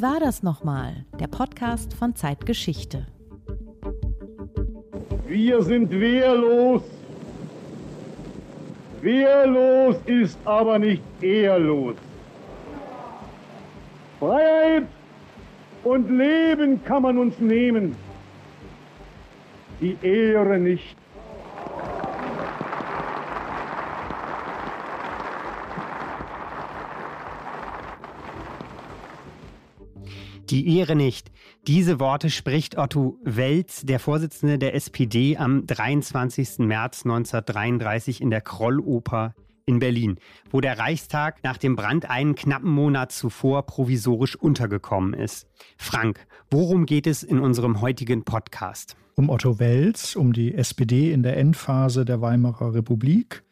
War das nochmal? Der Podcast von Zeitgeschichte. Wir sind wehrlos. Wehrlos ist aber nicht ehrlos. Freiheit und Leben kann man uns nehmen, die Ehre nicht. Die Ehre nicht. Diese Worte spricht Otto Welz, der Vorsitzende der SPD, am 23. März 1933 in der Krolloper in Berlin, wo der Reichstag nach dem Brand einen knappen Monat zuvor provisorisch untergekommen ist. Frank, worum geht es in unserem heutigen Podcast? Um Otto Welz, um die SPD in der Endphase der Weimarer Republik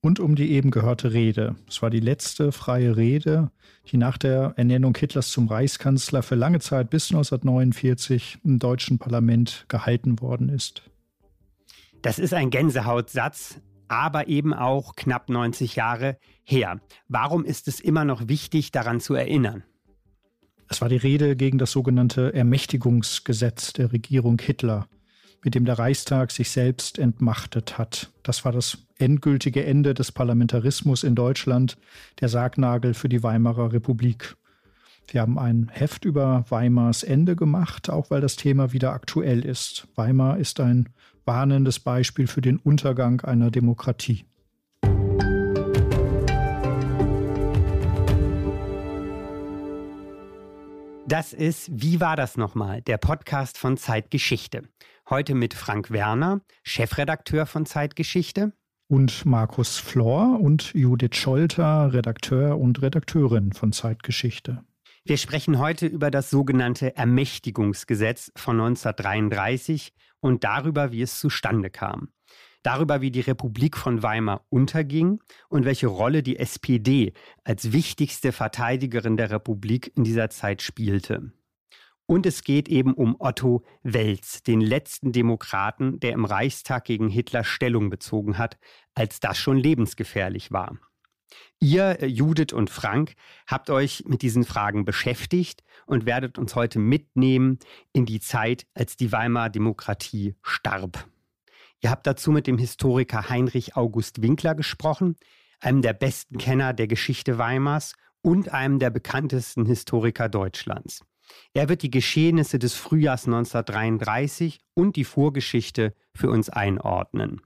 und um die eben gehörte Rede. Es war die letzte freie Rede, die nach der Ernennung Hitlers zum Reichskanzler für lange Zeit bis 1949 im deutschen Parlament gehalten worden ist. Das ist ein Gänsehautsatz, aber eben auch knapp 90 Jahre her. Warum ist es immer noch wichtig, daran zu erinnern? Es war die Rede gegen das sogenannte Ermächtigungsgesetz der Regierung Hitler mit dem der Reichstag sich selbst entmachtet hat. Das war das endgültige Ende des Parlamentarismus in Deutschland, der Sargnagel für die Weimarer Republik. Wir haben ein Heft über Weimars Ende gemacht, auch weil das Thema wieder aktuell ist. Weimar ist ein warnendes Beispiel für den Untergang einer Demokratie. Das ist Wie war das nochmal? Der Podcast von Zeitgeschichte. Heute mit Frank Werner, Chefredakteur von Zeitgeschichte. Und Markus Flor und Judith Scholter, Redakteur und Redakteurin von Zeitgeschichte. Wir sprechen heute über das sogenannte Ermächtigungsgesetz von 1933 und darüber, wie es zustande kam. Darüber, wie die Republik von Weimar unterging und welche Rolle die SPD als wichtigste Verteidigerin der Republik in dieser Zeit spielte. Und es geht eben um Otto Welz, den letzten Demokraten, der im Reichstag gegen Hitler Stellung bezogen hat, als das schon lebensgefährlich war. Ihr, Judith und Frank, habt euch mit diesen Fragen beschäftigt und werdet uns heute mitnehmen in die Zeit, als die Weimarer Demokratie starb. Ihr habt dazu mit dem Historiker Heinrich August Winkler gesprochen, einem der besten Kenner der Geschichte Weimars und einem der bekanntesten Historiker Deutschlands. Er wird die Geschehnisse des Frühjahrs 1933 und die Vorgeschichte für uns einordnen.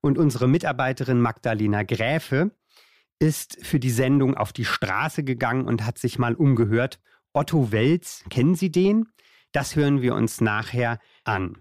Und unsere Mitarbeiterin Magdalena Gräfe ist für die Sendung auf die Straße gegangen und hat sich mal umgehört. Otto Welz, kennen Sie den? Das hören wir uns nachher an.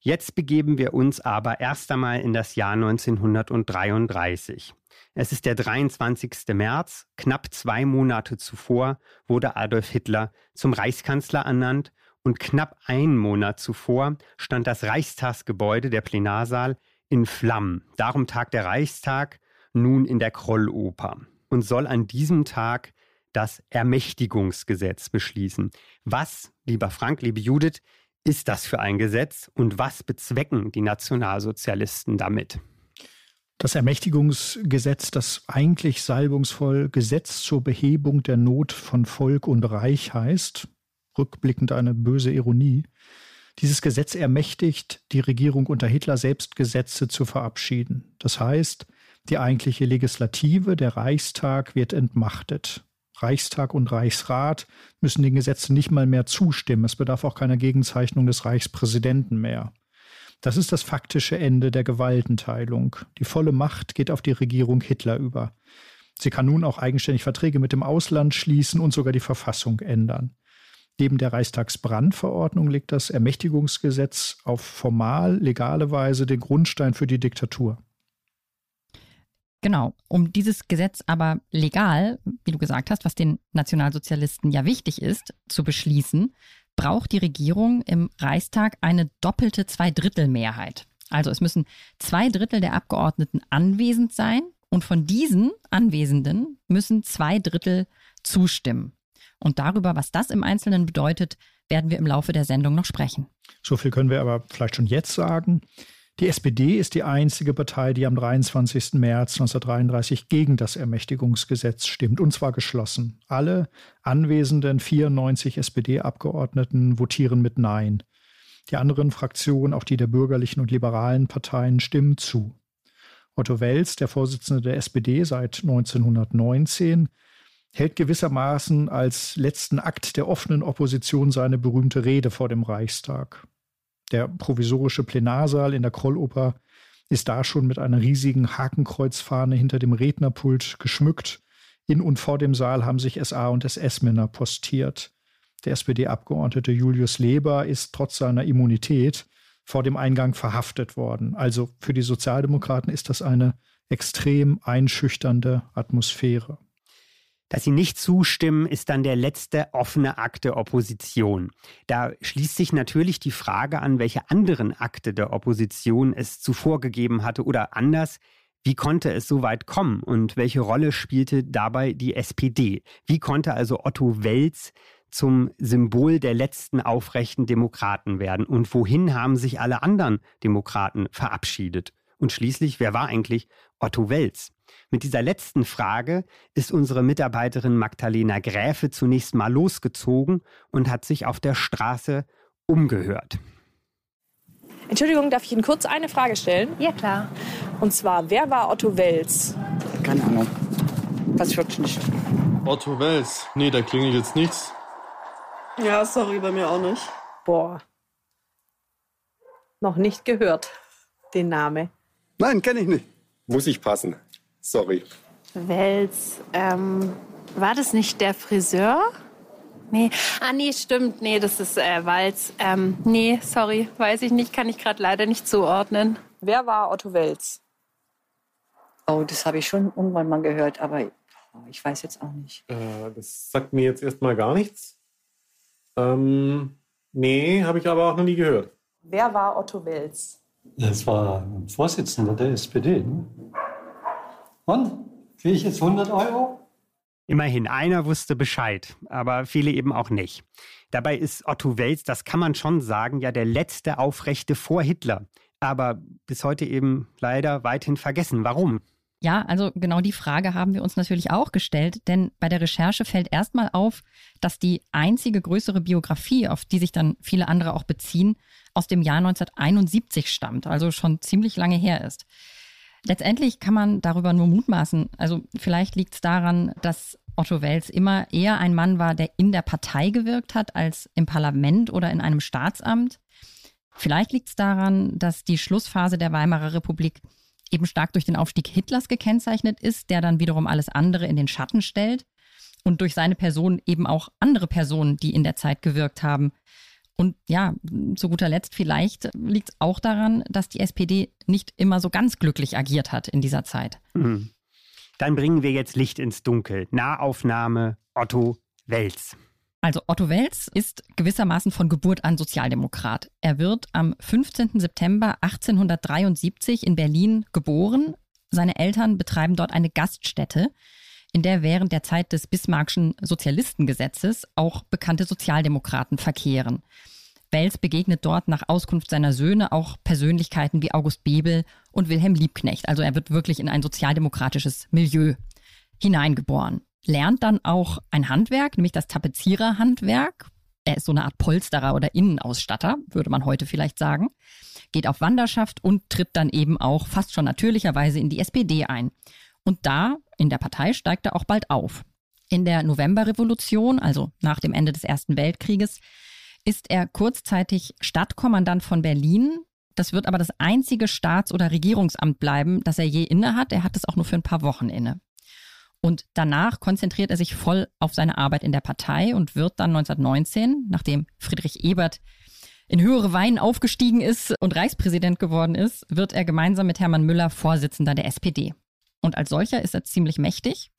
Jetzt begeben wir uns aber erst einmal in das Jahr 1933. Es ist der 23. März, knapp zwei Monate zuvor wurde Adolf Hitler zum Reichskanzler ernannt und knapp einen Monat zuvor stand das Reichstagsgebäude, der Plenarsaal, in Flammen. Darum tagt der Reichstag nun in der Krolloper und soll an diesem Tag das Ermächtigungsgesetz beschließen. Was, lieber Frank, liebe Judith, ist das für ein Gesetz und was bezwecken die Nationalsozialisten damit? Das Ermächtigungsgesetz, das eigentlich salbungsvoll Gesetz zur Behebung der Not von Volk und Reich heißt, rückblickend eine böse Ironie, dieses Gesetz ermächtigt die Regierung unter Hitler selbst Gesetze zu verabschieden. Das heißt, die eigentliche Legislative, der Reichstag, wird entmachtet. Reichstag und Reichsrat müssen den Gesetzen nicht mal mehr zustimmen. Es bedarf auch keiner Gegenzeichnung des Reichspräsidenten mehr. Das ist das faktische Ende der Gewaltenteilung. Die volle Macht geht auf die Regierung Hitler über. Sie kann nun auch eigenständig Verträge mit dem Ausland schließen und sogar die Verfassung ändern. Neben der Reichstagsbrandverordnung legt das Ermächtigungsgesetz auf formal legale Weise den Grundstein für die Diktatur. Genau, um dieses Gesetz aber legal, wie du gesagt hast, was den Nationalsozialisten ja wichtig ist, zu beschließen, braucht die Regierung im Reichstag eine doppelte Zweidrittelmehrheit. Also es müssen zwei Drittel der Abgeordneten anwesend sein und von diesen Anwesenden müssen zwei Drittel zustimmen. Und darüber, was das im Einzelnen bedeutet, werden wir im Laufe der Sendung noch sprechen. So viel können wir aber vielleicht schon jetzt sagen. Die SPD ist die einzige Partei, die am 23. März 1933 gegen das Ermächtigungsgesetz stimmt, und zwar geschlossen. Alle anwesenden 94 SPD-Abgeordneten votieren mit Nein. Die anderen Fraktionen, auch die der bürgerlichen und liberalen Parteien, stimmen zu. Otto Wels, der Vorsitzende der SPD seit 1919, hält gewissermaßen als letzten Akt der offenen Opposition seine berühmte Rede vor dem Reichstag. Der provisorische Plenarsaal in der Krolloper ist da schon mit einer riesigen Hakenkreuzfahne hinter dem Rednerpult geschmückt. In und vor dem Saal haben sich SA und SS-Männer postiert. Der SPD-Abgeordnete Julius Leber ist trotz seiner Immunität vor dem Eingang verhaftet worden. Also für die Sozialdemokraten ist das eine extrem einschüchternde Atmosphäre. Dass sie nicht zustimmen, ist dann der letzte offene Akt der Opposition. Da schließt sich natürlich die Frage an, welche anderen Akte der Opposition es zuvor gegeben hatte oder anders, wie konnte es so weit kommen und welche Rolle spielte dabei die SPD? Wie konnte also Otto Welz zum Symbol der letzten aufrechten Demokraten werden? Und wohin haben sich alle anderen Demokraten verabschiedet? Und schließlich, wer war eigentlich Otto Welz? Mit dieser letzten Frage ist unsere Mitarbeiterin Magdalena Gräfe zunächst mal losgezogen und hat sich auf der Straße umgehört. Entschuldigung, darf ich Ihnen kurz eine Frage stellen? Ja, klar. Und zwar, wer war Otto Welz? Keine Ahnung. Was wirklich nicht. Otto Welz? Nee, da klingelt jetzt nichts. Ja, sorry, bei mir auch nicht. Boah. Noch nicht gehört, den Namen. Nein, kenne ich nicht. Muss ich passen. Sorry. Wels, ähm, war das nicht der Friseur? Nee, ah nee, stimmt, nee, das ist äh, Walz. Ähm, nee, sorry, weiß ich nicht, kann ich gerade leider nicht zuordnen. Wer war Otto Welz? Oh, das habe ich schon irgendwann mal gehört, aber ich weiß jetzt auch nicht. Äh, das sagt mir jetzt erstmal gar nichts. Ähm, nee, habe ich aber auch noch nie gehört. Wer war Otto Welz? Das war ein Vorsitzender der SPD. Ne? Und? Kriege ich jetzt 100 Euro? Immerhin, einer wusste Bescheid, aber viele eben auch nicht. Dabei ist Otto Welz, das kann man schon sagen, ja der letzte Aufrechte vor Hitler. Aber bis heute eben leider weithin vergessen. Warum? Ja, also genau die Frage haben wir uns natürlich auch gestellt, denn bei der Recherche fällt erstmal auf, dass die einzige größere Biografie, auf die sich dann viele andere auch beziehen, aus dem Jahr 1971 stammt, also schon ziemlich lange her ist. Letztendlich kann man darüber nur mutmaßen. Also vielleicht liegt es daran, dass Otto Wels immer eher ein Mann war, der in der Partei gewirkt hat, als im Parlament oder in einem Staatsamt. Vielleicht liegt es daran, dass die Schlussphase der Weimarer Republik eben stark durch den Aufstieg Hitlers gekennzeichnet ist, der dann wiederum alles andere in den Schatten stellt und durch seine Person eben auch andere Personen, die in der Zeit gewirkt haben. Und ja, zu guter Letzt vielleicht liegt es auch daran, dass die SPD nicht immer so ganz glücklich agiert hat in dieser Zeit. Mhm. Dann bringen wir jetzt Licht ins Dunkel. Nahaufnahme Otto Wels. Also Otto Wels ist gewissermaßen von Geburt an Sozialdemokrat. Er wird am 15. September 1873 in Berlin geboren. Seine Eltern betreiben dort eine Gaststätte, in der während der Zeit des Bismarckschen Sozialistengesetzes auch bekannte Sozialdemokraten verkehren. Wels begegnet dort nach Auskunft seiner Söhne auch Persönlichkeiten wie August Bebel und Wilhelm Liebknecht. Also er wird wirklich in ein sozialdemokratisches Milieu hineingeboren lernt dann auch ein Handwerk, nämlich das Tapeziererhandwerk. Er ist so eine Art Polsterer oder Innenausstatter, würde man heute vielleicht sagen. Geht auf Wanderschaft und tritt dann eben auch fast schon natürlicherweise in die SPD ein. Und da, in der Partei, steigt er auch bald auf. In der Novemberrevolution, also nach dem Ende des Ersten Weltkrieges, ist er kurzzeitig Stadtkommandant von Berlin. Das wird aber das einzige Staats- oder Regierungsamt bleiben, das er je inne hat. Er hat es auch nur für ein paar Wochen inne. Und danach konzentriert er sich voll auf seine Arbeit in der Partei und wird dann 1919, nachdem Friedrich Ebert in höhere Wein aufgestiegen ist und Reichspräsident geworden ist, wird er gemeinsam mit Hermann Müller Vorsitzender der SPD. Und als solcher ist er ziemlich mächtig.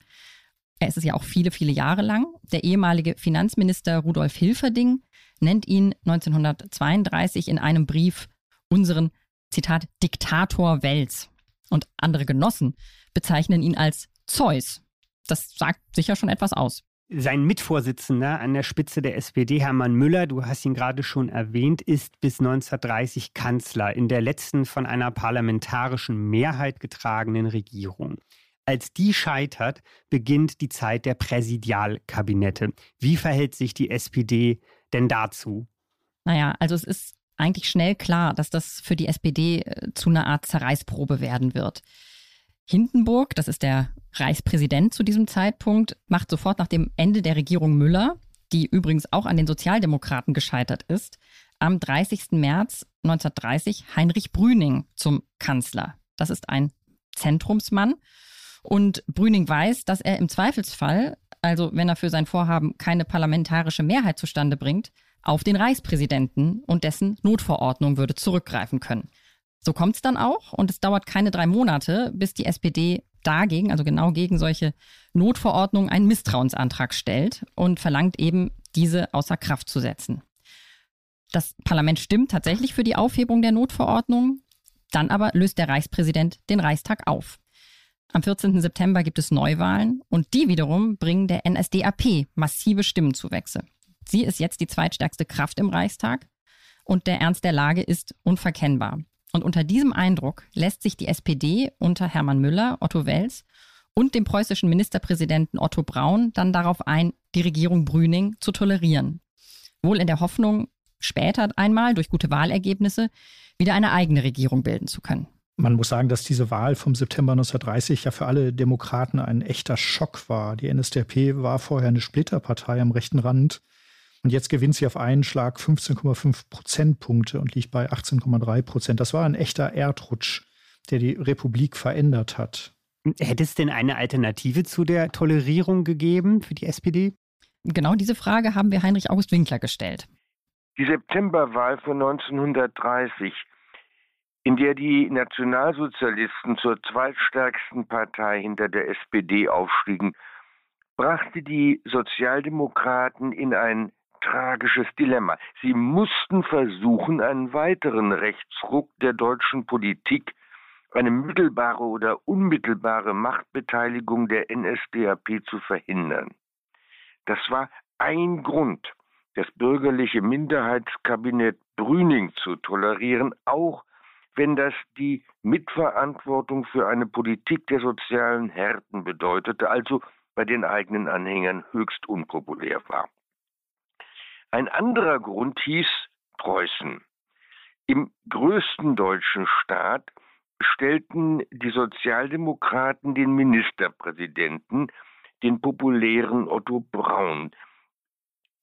Er ist es ja auch viele, viele Jahre lang. Der ehemalige Finanzminister Rudolf Hilferding nennt ihn 1932 in einem Brief unseren, Zitat, Diktator Wels. Und andere Genossen bezeichnen ihn als Zeus das sagt sicher schon etwas aus. Sein Mitvorsitzender an der Spitze der SPD, Hermann Müller, du hast ihn gerade schon erwähnt, ist bis 1930 Kanzler in der letzten von einer parlamentarischen Mehrheit getragenen Regierung. Als die scheitert, beginnt die Zeit der Präsidialkabinette. Wie verhält sich die SPD denn dazu? Naja, also es ist eigentlich schnell klar, dass das für die SPD äh, zu einer Art Zerreißprobe werden wird. Hindenburg, das ist der Reichspräsident zu diesem Zeitpunkt, macht sofort nach dem Ende der Regierung Müller, die übrigens auch an den Sozialdemokraten gescheitert ist, am 30. März 1930 Heinrich Brüning zum Kanzler. Das ist ein Zentrumsmann. Und Brüning weiß, dass er im Zweifelsfall, also wenn er für sein Vorhaben keine parlamentarische Mehrheit zustande bringt, auf den Reichspräsidenten und dessen Notverordnung würde zurückgreifen können. So kommt es dann auch und es dauert keine drei Monate, bis die SPD dagegen, also genau gegen solche Notverordnungen, einen Misstrauensantrag stellt und verlangt eben, diese außer Kraft zu setzen. Das Parlament stimmt tatsächlich für die Aufhebung der Notverordnung, dann aber löst der Reichspräsident den Reichstag auf. Am 14. September gibt es Neuwahlen und die wiederum bringen der NSDAP massive Stimmenzuwächse. Sie ist jetzt die zweitstärkste Kraft im Reichstag und der Ernst der Lage ist unverkennbar. Und unter diesem Eindruck lässt sich die SPD unter Hermann Müller, Otto Wels und dem preußischen Ministerpräsidenten Otto Braun dann darauf ein, die Regierung Brüning zu tolerieren. Wohl in der Hoffnung, später einmal durch gute Wahlergebnisse wieder eine eigene Regierung bilden zu können. Man muss sagen, dass diese Wahl vom September 1930 ja für alle Demokraten ein echter Schock war. Die NSDAP war vorher eine Splitterpartei am rechten Rand und jetzt gewinnt sie auf einen Schlag 15,5 Prozentpunkte und liegt bei 18,3 Prozent. Das war ein echter Erdrutsch, der die Republik verändert hat. Hätte es denn eine Alternative zu der Tolerierung gegeben für die SPD? Genau diese Frage haben wir Heinrich August Winkler gestellt. Die Septemberwahl von 1930, in der die Nationalsozialisten zur zweitstärksten Partei hinter der SPD aufstiegen, brachte die Sozialdemokraten in ein tragisches Dilemma. Sie mussten versuchen, einen weiteren Rechtsruck der deutschen Politik, eine mittelbare oder unmittelbare Machtbeteiligung der NSDAP zu verhindern. Das war ein Grund, das bürgerliche Minderheitskabinett Brüning zu tolerieren, auch wenn das die Mitverantwortung für eine Politik der sozialen Härten bedeutete, also bei den eigenen Anhängern höchst unpopulär war. Ein anderer Grund hieß Preußen. Im größten deutschen Staat stellten die Sozialdemokraten den Ministerpräsidenten, den populären Otto Braun.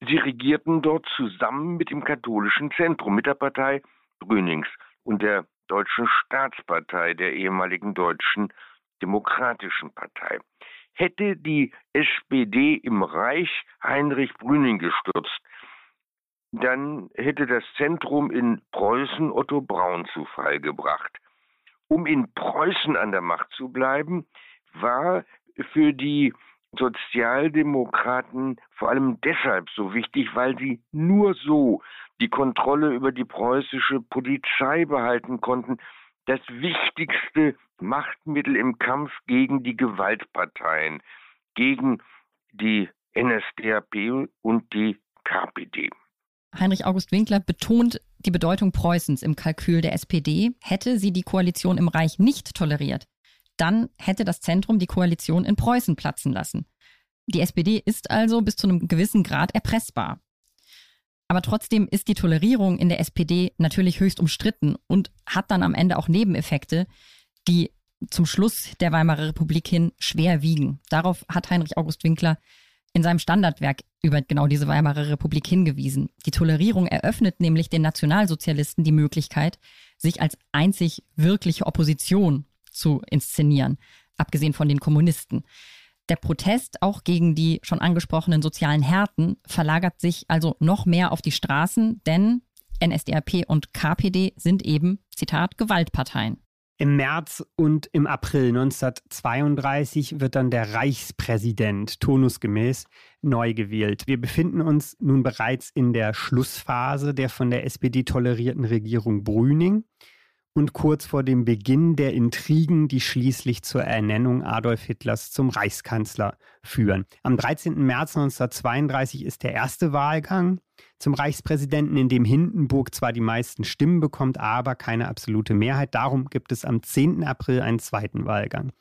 Sie regierten dort zusammen mit dem katholischen Zentrum, mit der Partei Brünings und der Deutschen Staatspartei, der ehemaligen Deutschen Demokratischen Partei. Hätte die SPD im Reich Heinrich Brüning gestürzt, dann hätte das Zentrum in Preußen Otto Braun zu Fall gebracht. Um in Preußen an der Macht zu bleiben, war für die Sozialdemokraten vor allem deshalb so wichtig, weil sie nur so die Kontrolle über die preußische Polizei behalten konnten, das wichtigste Machtmittel im Kampf gegen die Gewaltparteien, gegen die NSDAP und die KPD. Heinrich August Winkler betont die Bedeutung Preußens im Kalkül der SPD. Hätte sie die Koalition im Reich nicht toleriert, dann hätte das Zentrum die Koalition in Preußen platzen lassen. Die SPD ist also bis zu einem gewissen Grad erpressbar. Aber trotzdem ist die Tolerierung in der SPD natürlich höchst umstritten und hat dann am Ende auch Nebeneffekte, die zum Schluss der Weimarer Republik hin schwer wiegen. Darauf hat Heinrich August Winkler in seinem Standardwerk über genau diese Weimarer Republik hingewiesen. Die Tolerierung eröffnet nämlich den Nationalsozialisten die Möglichkeit, sich als einzig wirkliche Opposition zu inszenieren, abgesehen von den Kommunisten. Der Protest auch gegen die schon angesprochenen sozialen Härten verlagert sich also noch mehr auf die Straßen, denn NSDAP und KPD sind eben, Zitat, Gewaltparteien. Im März und im April 1932 wird dann der Reichspräsident turnusgemäß neu gewählt. Wir befinden uns nun bereits in der Schlussphase der von der SPD tolerierten Regierung Brüning. Und kurz vor dem Beginn der Intrigen, die schließlich zur Ernennung Adolf Hitlers zum Reichskanzler führen. Am 13. März 1932 ist der erste Wahlgang zum Reichspräsidenten, in dem Hindenburg zwar die meisten Stimmen bekommt, aber keine absolute Mehrheit. Darum gibt es am 10. April einen zweiten Wahlgang.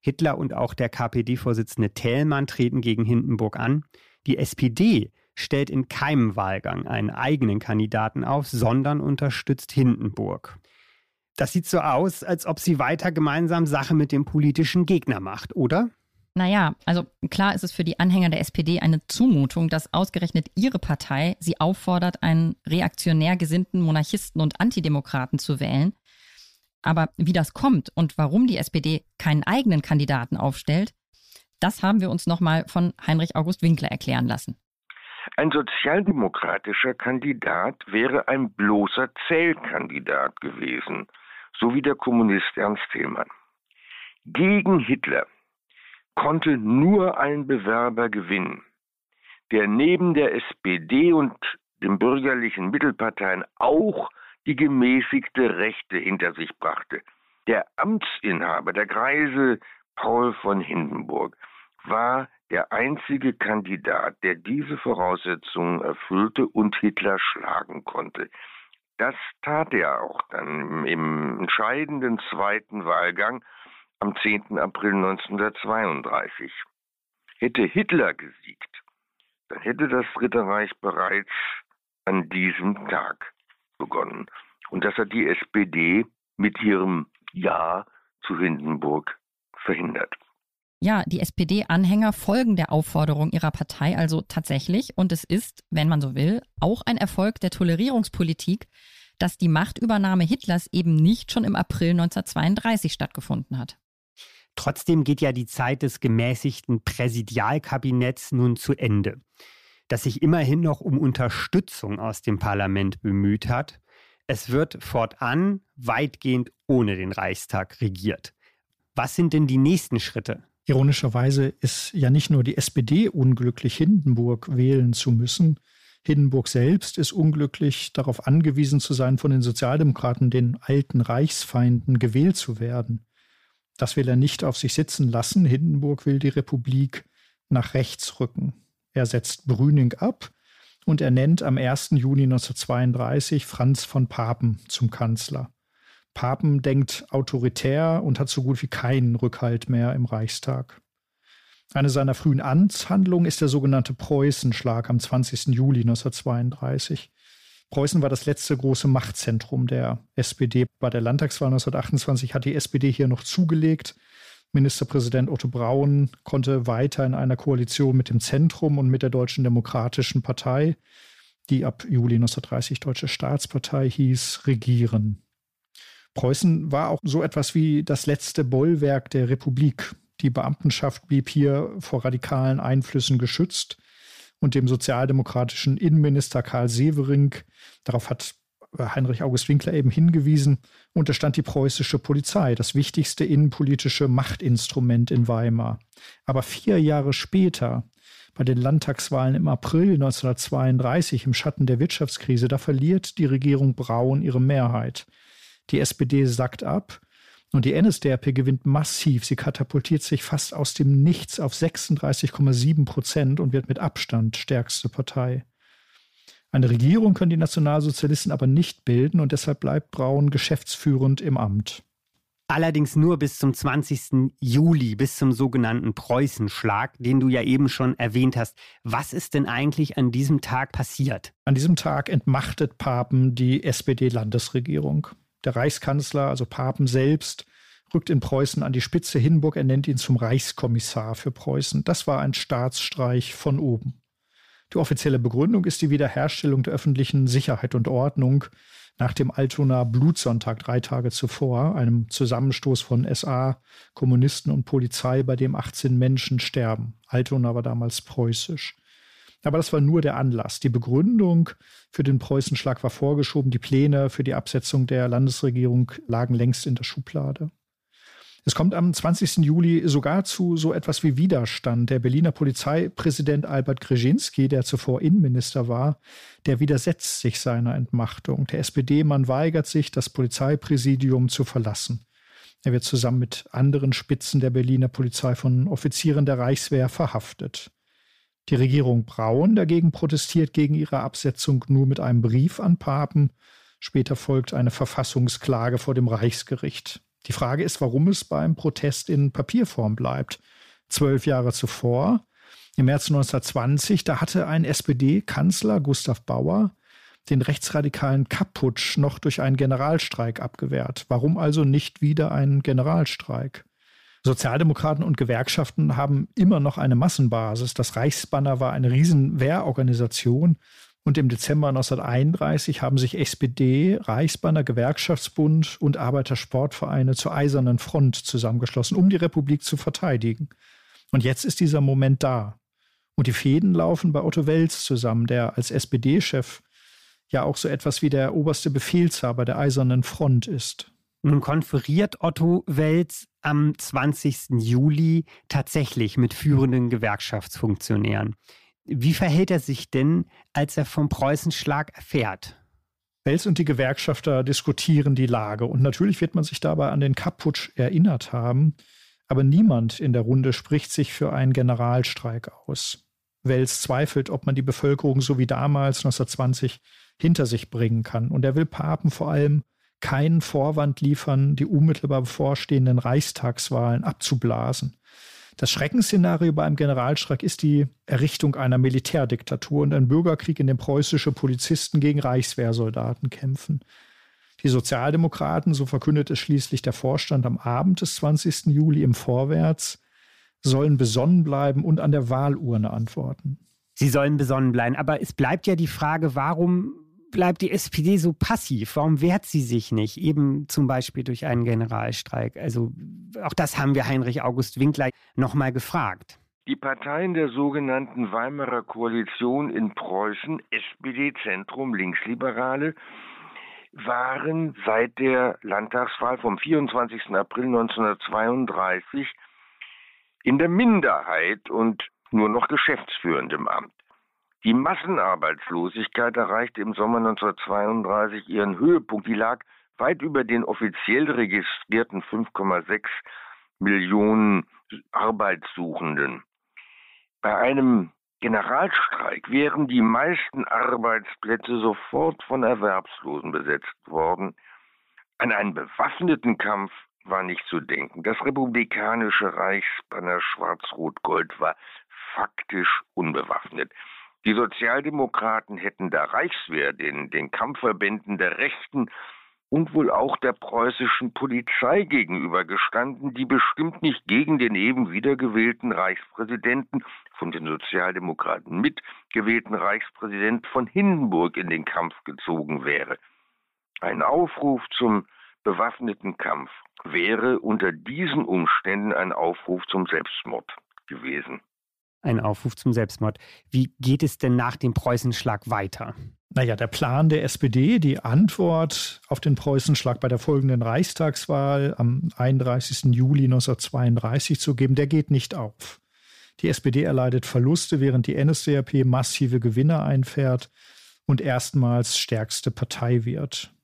Hitler und auch der KPD-Vorsitzende Thälmann treten gegen Hindenburg an. Die SPD stellt in keinem Wahlgang einen eigenen Kandidaten auf, sondern unterstützt Hindenburg. Das sieht so aus, als ob sie weiter gemeinsam Sache mit dem politischen Gegner macht, oder? Naja, also klar ist es für die Anhänger der SPD eine Zumutung, dass ausgerechnet ihre Partei sie auffordert, einen reaktionär gesinnten Monarchisten und Antidemokraten zu wählen. Aber wie das kommt und warum die SPD keinen eigenen Kandidaten aufstellt, das haben wir uns nochmal von Heinrich August Winkler erklären lassen. Ein sozialdemokratischer Kandidat wäre ein bloßer Zählkandidat gewesen so wie der Kommunist Ernst Thälmann. Gegen Hitler konnte nur ein Bewerber gewinnen, der neben der SPD und den bürgerlichen Mittelparteien auch die gemäßigte Rechte hinter sich brachte. Der Amtsinhaber, der Greise Paul von Hindenburg, war der einzige Kandidat, der diese Voraussetzungen erfüllte und Hitler schlagen konnte. Das tat er auch dann im entscheidenden zweiten Wahlgang am 10. April 1932. Hätte Hitler gesiegt, dann hätte das Ritterreich bereits an diesem Tag begonnen. Und das hat die SPD mit ihrem Ja zu Hindenburg verhindert. Ja, die SPD-Anhänger folgen der Aufforderung ihrer Partei also tatsächlich. Und es ist, wenn man so will, auch ein Erfolg der Tolerierungspolitik, dass die Machtübernahme Hitlers eben nicht schon im April 1932 stattgefunden hat. Trotzdem geht ja die Zeit des gemäßigten Präsidialkabinetts nun zu Ende, das sich immerhin noch um Unterstützung aus dem Parlament bemüht hat. Es wird fortan weitgehend ohne den Reichstag regiert. Was sind denn die nächsten Schritte? Ironischerweise ist ja nicht nur die SPD unglücklich, Hindenburg wählen zu müssen. Hindenburg selbst ist unglücklich, darauf angewiesen zu sein, von den Sozialdemokraten, den alten Reichsfeinden, gewählt zu werden. Das will er nicht auf sich sitzen lassen. Hindenburg will die Republik nach rechts rücken. Er setzt Brüning ab und er nennt am 1. Juni 1932 Franz von Papen zum Kanzler. Papen denkt autoritär und hat so gut wie keinen Rückhalt mehr im Reichstag. Eine seiner frühen Amtshandlungen ist der sogenannte Preußenschlag am 20. Juli 1932. Preußen war das letzte große Machtzentrum der SPD. Bei der Landtagswahl 1928 hat die SPD hier noch zugelegt. Ministerpräsident Otto Braun konnte weiter in einer Koalition mit dem Zentrum und mit der Deutschen Demokratischen Partei, die ab Juli 1930 Deutsche Staatspartei hieß, regieren. Preußen war auch so etwas wie das letzte Bollwerk der Republik. Die Beamtenschaft blieb hier vor radikalen Einflüssen geschützt und dem sozialdemokratischen Innenminister Karl Severing, darauf hat Heinrich August Winkler eben hingewiesen, unterstand die preußische Polizei, das wichtigste innenpolitische Machtinstrument in Weimar. Aber vier Jahre später, bei den Landtagswahlen im April 1932 im Schatten der Wirtschaftskrise, da verliert die Regierung Braun ihre Mehrheit. Die SPD sackt ab und die NSDAP gewinnt massiv. Sie katapultiert sich fast aus dem Nichts auf 36,7 Prozent und wird mit Abstand stärkste Partei. Eine Regierung können die Nationalsozialisten aber nicht bilden und deshalb bleibt Braun geschäftsführend im Amt. Allerdings nur bis zum 20. Juli, bis zum sogenannten Preußenschlag, den du ja eben schon erwähnt hast. Was ist denn eigentlich an diesem Tag passiert? An diesem Tag entmachtet Papen die SPD-Landesregierung. Der Reichskanzler, also Papen selbst, rückt in Preußen an die Spitze. Hindenburg ernennt ihn zum Reichskommissar für Preußen. Das war ein Staatsstreich von oben. Die offizielle Begründung ist die Wiederherstellung der öffentlichen Sicherheit und Ordnung nach dem Altonaer Blutsonntag drei Tage zuvor, einem Zusammenstoß von SA, Kommunisten und Polizei, bei dem 18 Menschen sterben. Altona war damals preußisch. Aber das war nur der Anlass. Die Begründung für den Preußenschlag war vorgeschoben. Die Pläne für die Absetzung der Landesregierung lagen längst in der Schublade. Es kommt am 20. Juli sogar zu so etwas wie Widerstand. Der Berliner Polizeipräsident Albert Grzinski, der zuvor Innenminister war, der widersetzt sich seiner Entmachtung. Der SPD-Mann weigert sich, das Polizeipräsidium zu verlassen. Er wird zusammen mit anderen Spitzen der Berliner Polizei von Offizieren der Reichswehr verhaftet. Die Regierung Braun dagegen protestiert gegen ihre Absetzung nur mit einem Brief an Papen. Später folgt eine Verfassungsklage vor dem Reichsgericht. Die Frage ist, warum es beim Protest in Papierform bleibt. Zwölf Jahre zuvor, im März 1920, da hatte ein SPD-Kanzler, Gustav Bauer, den rechtsradikalen Kapputsch noch durch einen Generalstreik abgewehrt. Warum also nicht wieder ein Generalstreik? Sozialdemokraten und Gewerkschaften haben immer noch eine Massenbasis. Das Reichsbanner war eine Riesenwehrorganisation und im Dezember 1931 haben sich SPD, Reichsbanner, Gewerkschaftsbund und Arbeitersportvereine zur Eisernen Front zusammengeschlossen, um die Republik zu verteidigen. Und jetzt ist dieser Moment da. Und die Fäden laufen bei Otto Wels zusammen, der als SPD-Chef ja auch so etwas wie der oberste Befehlshaber der Eisernen Front ist. Nun konferiert Otto Wels am 20. Juli tatsächlich mit führenden Gewerkschaftsfunktionären. Wie verhält er sich denn, als er vom Preußenschlag erfährt? Wels und die Gewerkschafter diskutieren die Lage und natürlich wird man sich dabei an den Kapputsch erinnert haben, aber niemand in der Runde spricht sich für einen Generalstreik aus. Wels zweifelt, ob man die Bevölkerung so wie damals 1920 hinter sich bringen kann und er will Papen vor allem keinen Vorwand liefern, die unmittelbar bevorstehenden Reichstagswahlen abzublasen. Das Schreckensszenario bei einem Generalstreik ist die Errichtung einer Militärdiktatur und ein Bürgerkrieg, in dem preußische Polizisten gegen Reichswehrsoldaten kämpfen. Die Sozialdemokraten, so verkündet es schließlich der Vorstand am Abend des 20. Juli im Vorwärts, sollen besonnen bleiben und an der Wahlurne antworten. Sie sollen besonnen bleiben. Aber es bleibt ja die Frage, warum bleibt die SPD so passiv? Warum wehrt sie sich nicht? Eben zum Beispiel durch einen Generalstreik. Also auch das haben wir Heinrich August Winkler nochmal gefragt. Die Parteien der sogenannten Weimarer Koalition in Preußen, SPD, Zentrum, Linksliberale, waren seit der Landtagswahl vom 24. April 1932 in der Minderheit und nur noch geschäftsführend im Amt. Die Massenarbeitslosigkeit erreichte im Sommer 1932 ihren Höhepunkt. Die lag weit über den offiziell registrierten 5,6 Millionen Arbeitssuchenden. Bei einem Generalstreik wären die meisten Arbeitsplätze sofort von Erwerbslosen besetzt worden. An einen bewaffneten Kampf war nicht zu denken. Das republikanische Reichsbanner Schwarz-Rot-Gold war faktisch unbewaffnet. Die Sozialdemokraten hätten der Reichswehr, den, den Kampfverbänden der Rechten und wohl auch der preußischen Polizei gegenübergestanden, die bestimmt nicht gegen den eben wiedergewählten Reichspräsidenten, von den Sozialdemokraten mitgewählten Reichspräsident von Hindenburg in den Kampf gezogen wäre. Ein Aufruf zum bewaffneten Kampf wäre unter diesen Umständen ein Aufruf zum Selbstmord gewesen ein Aufruf zum Selbstmord. Wie geht es denn nach dem Preußenschlag weiter? Naja, der Plan der SPD, die Antwort auf den Preußenschlag bei der folgenden Reichstagswahl am 31. Juli 1932 zu geben, der geht nicht auf. Die SPD erleidet Verluste, während die NSDAP massive Gewinne einfährt und erstmals stärkste Partei wird.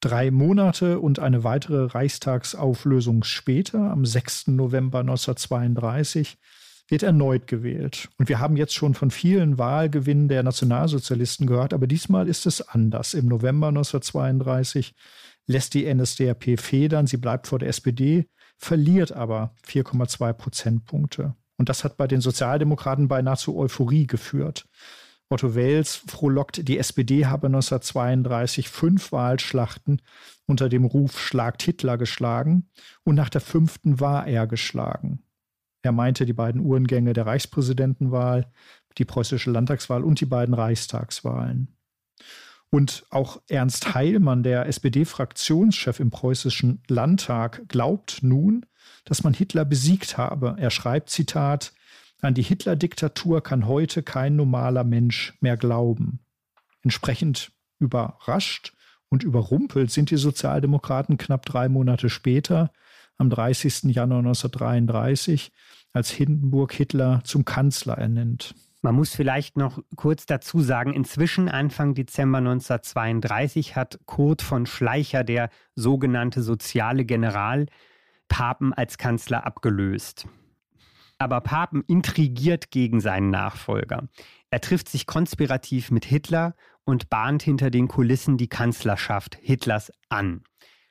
Drei Monate und eine weitere Reichstagsauflösung später, am 6. November 1932, wird erneut gewählt. Und wir haben jetzt schon von vielen Wahlgewinnen der Nationalsozialisten gehört, aber diesmal ist es anders. Im November 1932 lässt die NSDAP federn, sie bleibt vor der SPD, verliert aber 4,2 Prozentpunkte. Und das hat bei den Sozialdemokraten beinahe zu Euphorie geführt. Otto Wels frohlockt, die SPD habe 1932 fünf Wahlschlachten unter dem Ruf Schlagt Hitler geschlagen und nach der fünften war er geschlagen. Er meinte die beiden Uhrengänge der Reichspräsidentenwahl, die preußische Landtagswahl und die beiden Reichstagswahlen. Und auch Ernst Heilmann, der SPD-Fraktionschef im preußischen Landtag, glaubt nun, dass man Hitler besiegt habe. Er schreibt, Zitat, an die Hitler-Diktatur kann heute kein normaler Mensch mehr glauben. Entsprechend überrascht und überrumpelt sind die Sozialdemokraten knapp drei Monate später am 30. Januar 1933, als Hindenburg Hitler zum Kanzler ernennt. Man muss vielleicht noch kurz dazu sagen, inzwischen Anfang Dezember 1932 hat Kurt von Schleicher, der sogenannte soziale General, Papen als Kanzler abgelöst. Aber Papen intrigiert gegen seinen Nachfolger. Er trifft sich konspirativ mit Hitler und bahnt hinter den Kulissen die Kanzlerschaft Hitlers an.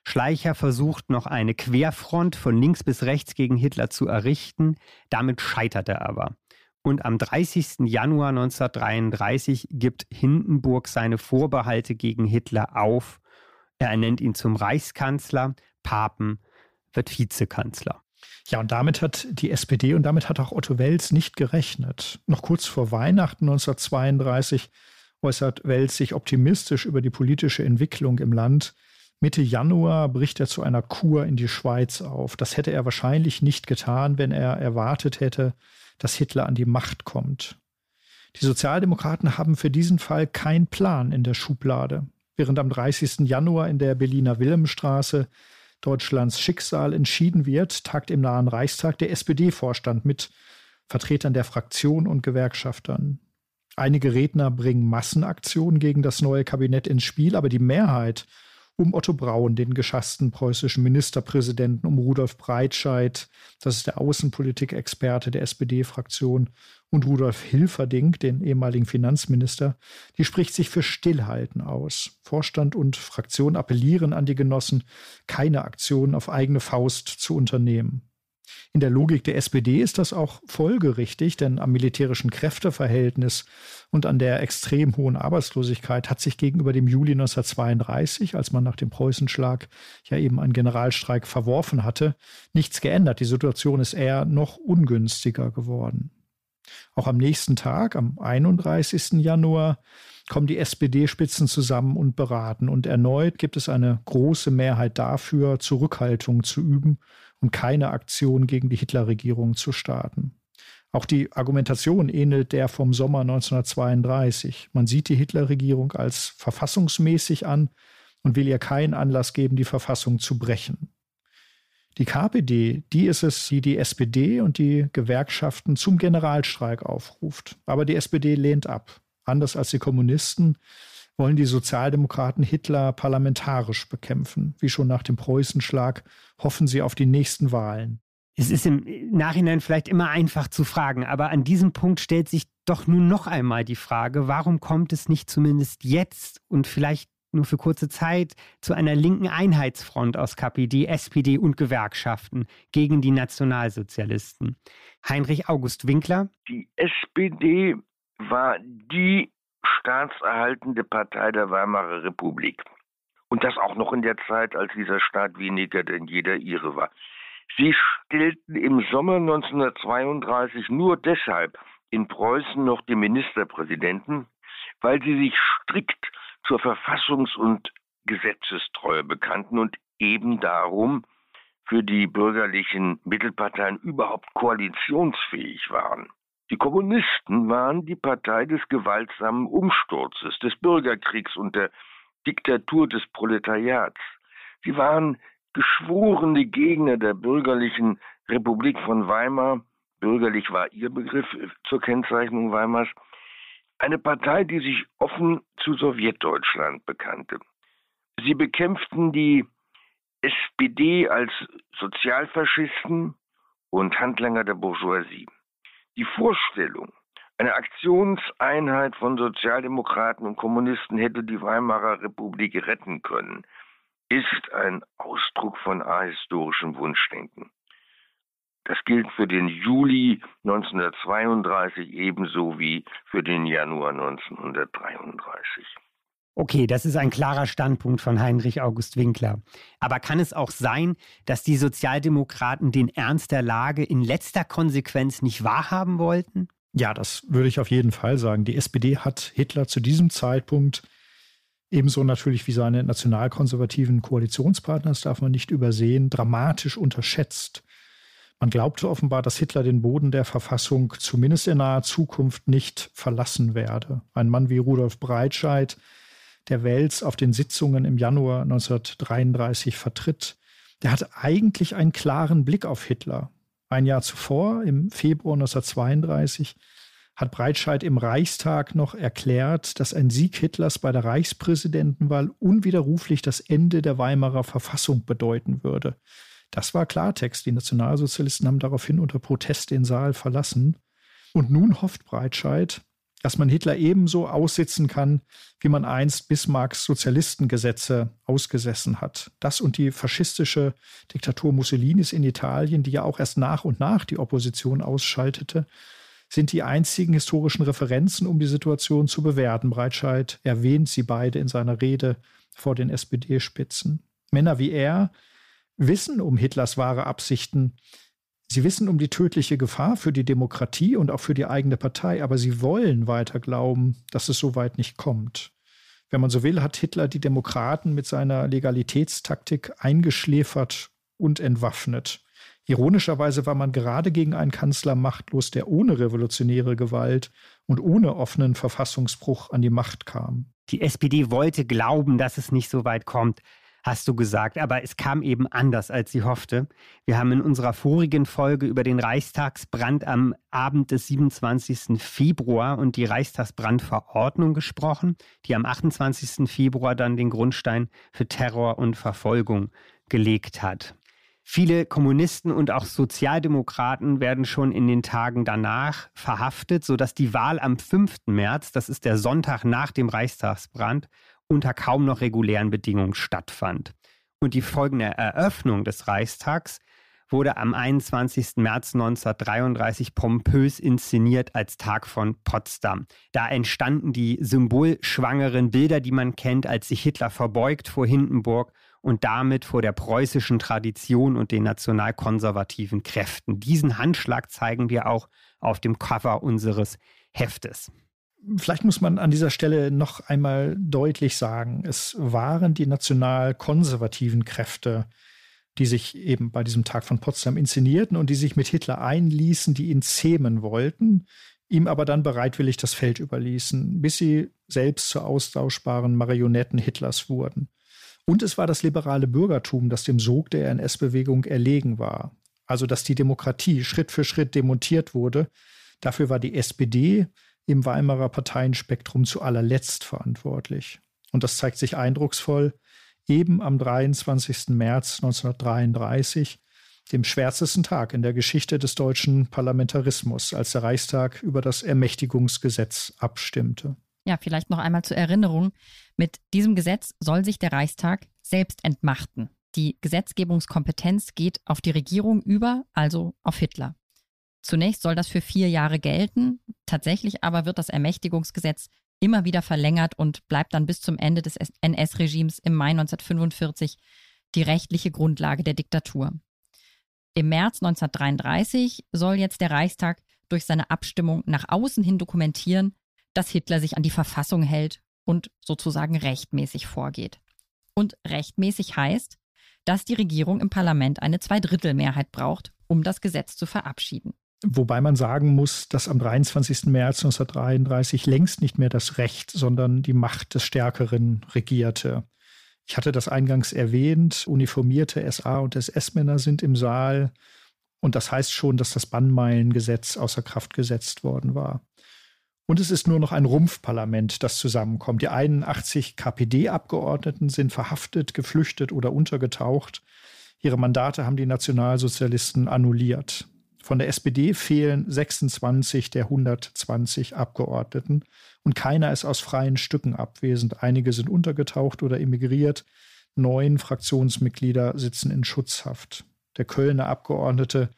Schleicher versucht noch eine Querfront von links bis rechts gegen Hitler zu errichten, damit scheitert er aber. Und am 30. Januar 1933 gibt Hindenburg seine Vorbehalte gegen Hitler auf. Er ernennt ihn zum Reichskanzler, Papen wird Vizekanzler. Ja, und damit hat die SPD und damit hat auch Otto Wels nicht gerechnet. Noch kurz vor Weihnachten 1932 äußert Wels sich optimistisch über die politische Entwicklung im Land. Mitte Januar bricht er zu einer Kur in die Schweiz auf. Das hätte er wahrscheinlich nicht getan, wenn er erwartet hätte, dass Hitler an die Macht kommt. Die Sozialdemokraten haben für diesen Fall keinen Plan in der Schublade. Während am 30. Januar in der Berliner Wilhelmstraße Deutschlands Schicksal entschieden wird, tagt im nahen Reichstag der SPD-Vorstand mit Vertretern der Fraktion und Gewerkschaftern. Einige Redner bringen Massenaktionen gegen das neue Kabinett ins Spiel, aber die Mehrheit um Otto Braun, den geschassten preußischen Ministerpräsidenten, um Rudolf Breitscheid, das ist der Außenpolitikexperte der SPD-Fraktion, und Rudolf Hilferding, den ehemaligen Finanzminister, die spricht sich für Stillhalten aus. Vorstand und Fraktion appellieren an die Genossen, keine Aktionen auf eigene Faust zu unternehmen. In der Logik der SPD ist das auch folgerichtig, denn am militärischen Kräfteverhältnis und an der extrem hohen Arbeitslosigkeit hat sich gegenüber dem Juli 1932, als man nach dem Preußenschlag ja eben einen Generalstreik verworfen hatte, nichts geändert. Die Situation ist eher noch ungünstiger geworden. Auch am nächsten Tag, am 31. Januar, kommen die SPD-Spitzen zusammen und beraten. Und erneut gibt es eine große Mehrheit dafür, Zurückhaltung zu üben und keine Aktion gegen die Hitlerregierung zu starten. Auch die Argumentation ähnelt der vom Sommer 1932. Man sieht die Hitlerregierung als verfassungsmäßig an und will ihr keinen Anlass geben, die Verfassung zu brechen. Die KPD, die ist es, die die SPD und die Gewerkschaften zum Generalstreik aufruft. Aber die SPD lehnt ab. Anders als die Kommunisten wollen die Sozialdemokraten Hitler parlamentarisch bekämpfen. Wie schon nach dem Preußenschlag hoffen sie auf die nächsten Wahlen. Es ist im Nachhinein vielleicht immer einfach zu fragen, aber an diesem Punkt stellt sich doch nun noch einmal die Frage, warum kommt es nicht zumindest jetzt und vielleicht nur für kurze Zeit zu einer linken Einheitsfront aus KPD, SPD und Gewerkschaften gegen die Nationalsozialisten? Heinrich August Winkler. Die SPD war die staatserhaltende Partei der Weimarer Republik. Und das auch noch in der Zeit, als dieser Staat weniger denn jeder ihre war. Sie stellten im Sommer 1932 nur deshalb in Preußen noch den Ministerpräsidenten, weil sie sich strikt zur Verfassungs- und Gesetzestreue bekannten und eben darum für die bürgerlichen Mittelparteien überhaupt koalitionsfähig waren. Die Kommunisten waren die Partei des gewaltsamen Umsturzes, des Bürgerkriegs und der Diktatur des Proletariats. Sie waren geschworene Gegner der bürgerlichen Republik von Weimar, bürgerlich war ihr Begriff zur Kennzeichnung Weimars, eine Partei, die sich offen zu Sowjetdeutschland bekannte. Sie bekämpften die SPD als Sozialfaschisten und Handlanger der Bourgeoisie. Die Vorstellung, eine Aktionseinheit von Sozialdemokraten und Kommunisten hätte die Weimarer Republik retten können, ist ein Ausdruck von ahistorischem Wunschdenken. Das gilt für den Juli 1932 ebenso wie für den Januar 1933. Okay, das ist ein klarer Standpunkt von Heinrich August Winkler. Aber kann es auch sein, dass die Sozialdemokraten den Ernst der Lage in letzter Konsequenz nicht wahrhaben wollten? Ja, das würde ich auf jeden Fall sagen. Die SPD hat Hitler zu diesem Zeitpunkt ebenso natürlich wie seine nationalkonservativen Koalitionspartner, das darf man nicht übersehen, dramatisch unterschätzt. Man glaubte offenbar, dass Hitler den Boden der Verfassung zumindest in naher Zukunft nicht verlassen werde. Ein Mann wie Rudolf Breitscheid, der Wels auf den Sitzungen im Januar 1933 vertritt, der hatte eigentlich einen klaren Blick auf Hitler. Ein Jahr zuvor, im Februar 1932, hat Breitscheid im Reichstag noch erklärt, dass ein Sieg Hitlers bei der Reichspräsidentenwahl unwiderruflich das Ende der Weimarer Verfassung bedeuten würde. Das war Klartext. Die Nationalsozialisten haben daraufhin unter Protest den Saal verlassen. Und nun hofft Breitscheid, dass man Hitler ebenso aussitzen kann, wie man einst Bismarcks Sozialistengesetze ausgesessen hat. Das und die faschistische Diktatur Mussolinis in Italien, die ja auch erst nach und nach die Opposition ausschaltete, sind die einzigen historischen Referenzen, um die Situation zu bewerten. Breitscheid erwähnt sie beide in seiner Rede vor den SPD-Spitzen. Männer wie er wissen um Hitlers wahre Absichten. Sie wissen um die tödliche Gefahr für die Demokratie und auch für die eigene Partei, aber sie wollen weiter glauben, dass es so weit nicht kommt. Wenn man so will, hat Hitler die Demokraten mit seiner Legalitätstaktik eingeschläfert und entwaffnet. Ironischerweise war man gerade gegen einen Kanzler machtlos, der ohne revolutionäre Gewalt und ohne offenen Verfassungsbruch an die Macht kam. Die SPD wollte glauben, dass es nicht so weit kommt, hast du gesagt, aber es kam eben anders, als sie hoffte. Wir haben in unserer vorigen Folge über den Reichstagsbrand am Abend des 27. Februar und die Reichstagsbrandverordnung gesprochen, die am 28. Februar dann den Grundstein für Terror und Verfolgung gelegt hat. Viele Kommunisten und auch Sozialdemokraten werden schon in den Tagen danach verhaftet, sodass die Wahl am 5. März, das ist der Sonntag nach dem Reichstagsbrand, unter kaum noch regulären Bedingungen stattfand. Und die folgende Eröffnung des Reichstags wurde am 21. März 1933 pompös inszeniert als Tag von Potsdam. Da entstanden die symbolschwangeren Bilder, die man kennt, als sich Hitler verbeugt vor Hindenburg und damit vor der preußischen Tradition und den nationalkonservativen Kräften. Diesen Handschlag zeigen wir auch auf dem Cover unseres Heftes. Vielleicht muss man an dieser Stelle noch einmal deutlich sagen, es waren die nationalkonservativen Kräfte, die sich eben bei diesem Tag von Potsdam inszenierten und die sich mit Hitler einließen, die ihn zähmen wollten, ihm aber dann bereitwillig das Feld überließen, bis sie selbst zu austauschbaren Marionetten Hitlers wurden. Und es war das liberale Bürgertum, das dem Sog der NS-Bewegung erlegen war. Also dass die Demokratie Schritt für Schritt demontiert wurde. Dafür war die SPD im Weimarer Parteienspektrum zu allerletzt verantwortlich. Und das zeigt sich eindrucksvoll eben am 23. März 1933, dem schwärzesten Tag in der Geschichte des deutschen Parlamentarismus, als der Reichstag über das Ermächtigungsgesetz abstimmte. Ja, vielleicht noch einmal zur Erinnerung. Mit diesem Gesetz soll sich der Reichstag selbst entmachten. Die Gesetzgebungskompetenz geht auf die Regierung über, also auf Hitler. Zunächst soll das für vier Jahre gelten. Tatsächlich aber wird das Ermächtigungsgesetz immer wieder verlängert und bleibt dann bis zum Ende des NS-Regimes im Mai 1945 die rechtliche Grundlage der Diktatur. Im März 1933 soll jetzt der Reichstag durch seine Abstimmung nach außen hin dokumentieren, dass Hitler sich an die Verfassung hält und sozusagen rechtmäßig vorgeht. Und rechtmäßig heißt, dass die Regierung im Parlament eine Zweidrittelmehrheit braucht, um das Gesetz zu verabschieden. Wobei man sagen muss, dass am 23. März 1933 längst nicht mehr das Recht, sondern die Macht des Stärkeren regierte. Ich hatte das eingangs erwähnt, uniformierte SA- und SS-Männer sind im Saal. Und das heißt schon, dass das Bannmeilengesetz außer Kraft gesetzt worden war. Und es ist nur noch ein Rumpfparlament, das zusammenkommt. Die 81 KPD-Abgeordneten sind verhaftet, geflüchtet oder untergetaucht. Ihre Mandate haben die Nationalsozialisten annulliert. Von der SPD fehlen 26 der 120 Abgeordneten und keiner ist aus freien Stücken abwesend. Einige sind untergetaucht oder emigriert. Neun Fraktionsmitglieder sitzen in Schutzhaft. Der Kölner Abgeordnete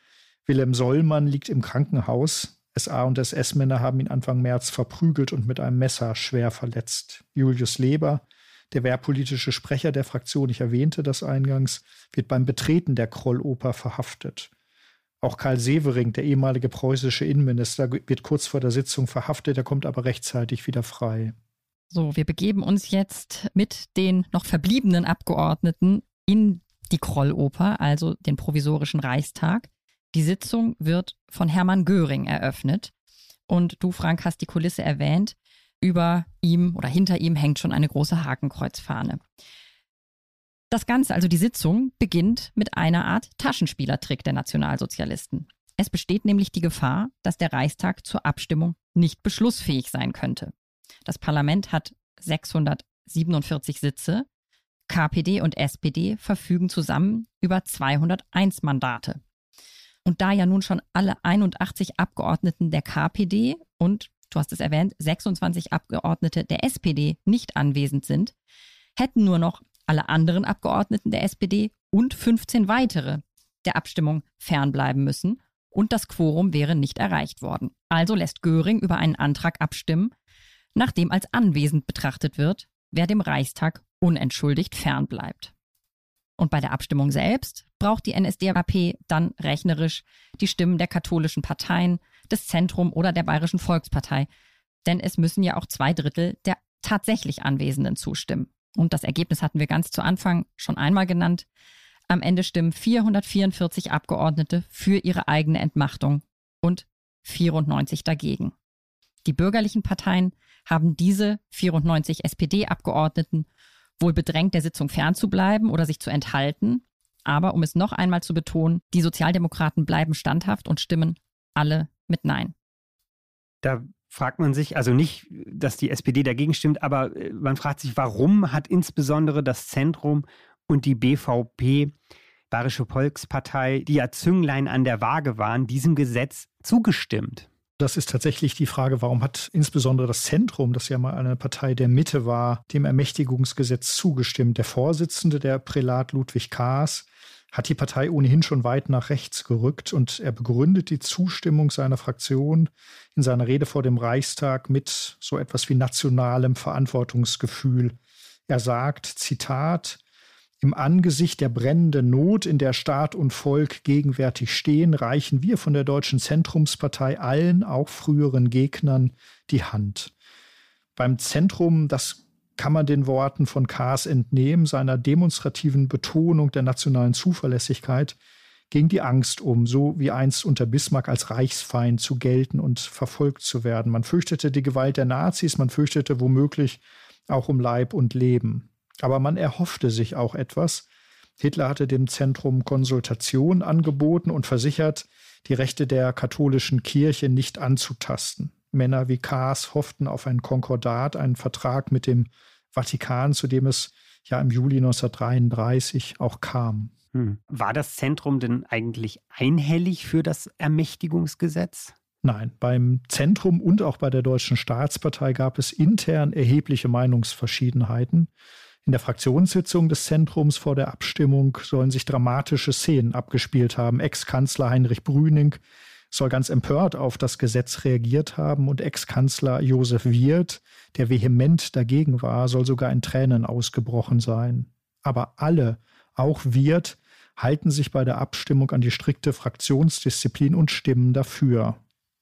Wilhelm Sollmann liegt im Krankenhaus. SA und SS-Männer haben ihn Anfang März verprügelt und mit einem Messer schwer verletzt. Julius Leber, der wehrpolitische Sprecher der Fraktion, ich erwähnte das eingangs, wird beim Betreten der Krolloper verhaftet. Auch Karl Severing, der ehemalige preußische Innenminister, wird kurz vor der Sitzung verhaftet, er kommt aber rechtzeitig wieder frei. So, wir begeben uns jetzt mit den noch verbliebenen Abgeordneten in die Krolloper, also den provisorischen Reichstag. Die Sitzung wird von Hermann Göring eröffnet. Und du, Frank, hast die Kulisse erwähnt. Über ihm oder hinter ihm hängt schon eine große Hakenkreuzfahne. Das Ganze, also die Sitzung, beginnt mit einer Art Taschenspielertrick der Nationalsozialisten. Es besteht nämlich die Gefahr, dass der Reichstag zur Abstimmung nicht beschlussfähig sein könnte. Das Parlament hat 647 Sitze, KPD und SPD verfügen zusammen über 201 Mandate. Und da ja nun schon alle 81 Abgeordneten der KPD und, du hast es erwähnt, 26 Abgeordnete der SPD nicht anwesend sind, hätten nur noch alle anderen Abgeordneten der SPD und 15 weitere der Abstimmung fernbleiben müssen und das Quorum wäre nicht erreicht worden. Also lässt Göring über einen Antrag abstimmen, nachdem als anwesend betrachtet wird, wer dem Reichstag unentschuldigt fernbleibt. Und bei der Abstimmung selbst braucht die NSDAP dann rechnerisch die Stimmen der katholischen Parteien, des Zentrum oder der Bayerischen Volkspartei. Denn es müssen ja auch zwei Drittel der tatsächlich Anwesenden zustimmen. Und das Ergebnis hatten wir ganz zu Anfang schon einmal genannt. Am Ende stimmen 444 Abgeordnete für ihre eigene Entmachtung und 94 dagegen. Die bürgerlichen Parteien haben diese 94 SPD-Abgeordneten wohl bedrängt, der Sitzung fernzubleiben oder sich zu enthalten. Aber um es noch einmal zu betonen, die Sozialdemokraten bleiben standhaft und stimmen alle mit Nein. Da fragt man sich, also nicht, dass die SPD dagegen stimmt, aber äh, man fragt sich, warum hat insbesondere das Zentrum und die BVP, Bayerische Volkspartei, die ja Zünglein an der Waage waren, diesem Gesetz zugestimmt? Das ist tatsächlich die Frage, warum hat insbesondere das Zentrum, das ja mal eine Partei der Mitte war, dem Ermächtigungsgesetz zugestimmt. Der Vorsitzende, der Prälat Ludwig Kaas, hat die Partei ohnehin schon weit nach rechts gerückt und er begründet die Zustimmung seiner Fraktion in seiner Rede vor dem Reichstag mit so etwas wie nationalem Verantwortungsgefühl. Er sagt, Zitat, im Angesicht der brennenden Not, in der Staat und Volk gegenwärtig stehen, reichen wir von der Deutschen Zentrumspartei allen, auch früheren Gegnern, die Hand. Beim Zentrum, das kann man den Worten von Kaas entnehmen, seiner demonstrativen Betonung der nationalen Zuverlässigkeit, ging die Angst um, so wie einst unter Bismarck als Reichsfeind zu gelten und verfolgt zu werden. Man fürchtete die Gewalt der Nazis, man fürchtete womöglich auch um Leib und Leben. Aber man erhoffte sich auch etwas. Hitler hatte dem Zentrum Konsultation angeboten und versichert, die Rechte der katholischen Kirche nicht anzutasten. Männer wie Kaas hofften auf ein Konkordat, einen Vertrag mit dem Vatikan, zu dem es ja im Juli 1933 auch kam. Hm. War das Zentrum denn eigentlich einhellig für das Ermächtigungsgesetz? Nein, beim Zentrum und auch bei der Deutschen Staatspartei gab es intern erhebliche Meinungsverschiedenheiten. In der Fraktionssitzung des Zentrums vor der Abstimmung sollen sich dramatische Szenen abgespielt haben. Ex-Kanzler Heinrich Brüning soll ganz empört auf das Gesetz reagiert haben und Ex-Kanzler Josef Wirth, der vehement dagegen war, soll sogar in Tränen ausgebrochen sein. Aber alle, auch Wirth, halten sich bei der Abstimmung an die strikte Fraktionsdisziplin und stimmen dafür.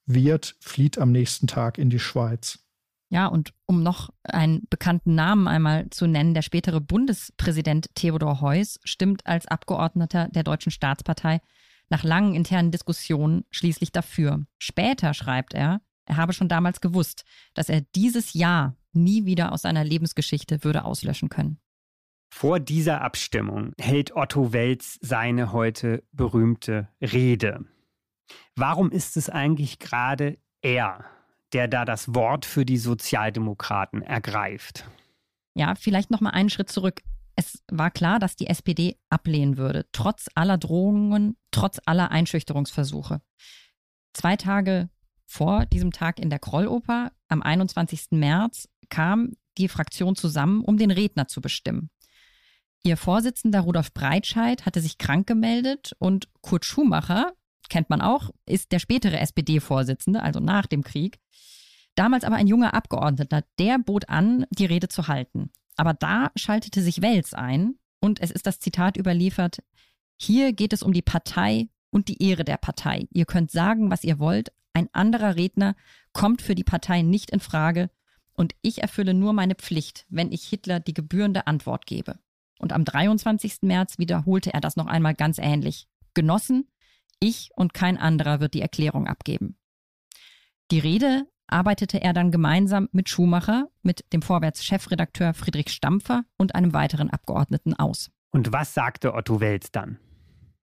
Wirth flieht am nächsten Tag in die Schweiz. Ja, und um noch einen bekannten Namen einmal zu nennen, der spätere Bundespräsident Theodor Heuss stimmt als Abgeordneter der Deutschen Staatspartei nach langen internen Diskussionen schließlich dafür. Später schreibt er, er habe schon damals gewusst, dass er dieses Jahr nie wieder aus seiner Lebensgeschichte würde auslöschen können. Vor dieser Abstimmung hält Otto Welz seine heute berühmte Rede. Warum ist es eigentlich gerade er, der da das Wort für die Sozialdemokraten ergreift. Ja, vielleicht noch mal einen Schritt zurück. Es war klar, dass die SPD ablehnen würde, trotz aller Drohungen, trotz aller Einschüchterungsversuche. Zwei Tage vor diesem Tag in der Krolloper, am 21. März, kam die Fraktion zusammen, um den Redner zu bestimmen. Ihr Vorsitzender Rudolf Breitscheid hatte sich krank gemeldet und Kurt Schumacher, kennt man auch, ist der spätere SPD-Vorsitzende, also nach dem Krieg. Damals aber ein junger Abgeordneter, der bot an, die Rede zu halten. Aber da schaltete sich Wels ein und es ist das Zitat überliefert, hier geht es um die Partei und die Ehre der Partei. Ihr könnt sagen, was ihr wollt, ein anderer Redner kommt für die Partei nicht in Frage und ich erfülle nur meine Pflicht, wenn ich Hitler die gebührende Antwort gebe. Und am 23. März wiederholte er das noch einmal ganz ähnlich. Genossen, ich und kein anderer wird die Erklärung abgeben. Die Rede arbeitete er dann gemeinsam mit Schumacher, mit dem Vorwärts-Chefredakteur Friedrich Stampfer und einem weiteren Abgeordneten aus. Und was sagte Otto Wels dann?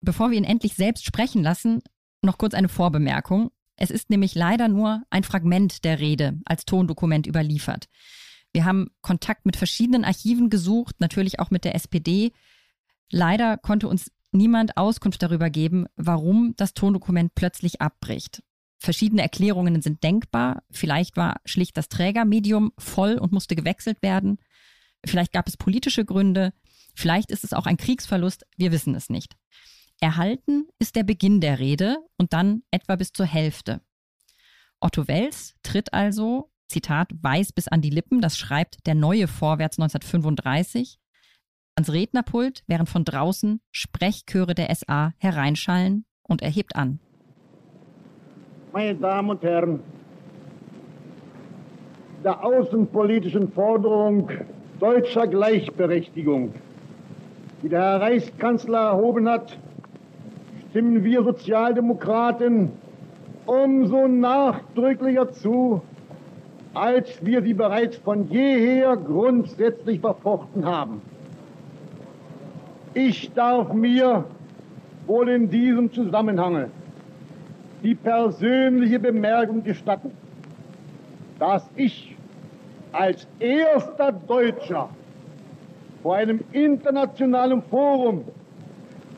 Bevor wir ihn endlich selbst sprechen lassen, noch kurz eine Vorbemerkung. Es ist nämlich leider nur ein Fragment der Rede als Tondokument überliefert. Wir haben Kontakt mit verschiedenen Archiven gesucht, natürlich auch mit der SPD. Leider konnte uns niemand Auskunft darüber geben, warum das Tondokument plötzlich abbricht. Verschiedene Erklärungen sind denkbar. Vielleicht war schlicht das Trägermedium voll und musste gewechselt werden. Vielleicht gab es politische Gründe. Vielleicht ist es auch ein Kriegsverlust. Wir wissen es nicht. Erhalten ist der Beginn der Rede und dann etwa bis zur Hälfte. Otto Wels tritt also, Zitat, weiß bis an die Lippen, das schreibt der neue Vorwärts 1935, ans Rednerpult, während von draußen Sprechchöre der SA hereinschallen und er hebt an. Meine Damen und Herren, der außenpolitischen Forderung deutscher Gleichberechtigung, die der Herr Reichskanzler erhoben hat, stimmen wir Sozialdemokraten umso nachdrücklicher zu, als wir sie bereits von jeher grundsätzlich verfochten haben. Ich darf mir wohl in diesem Zusammenhang die persönliche Bemerkung gestatten, dass ich als erster Deutscher vor einem internationalen Forum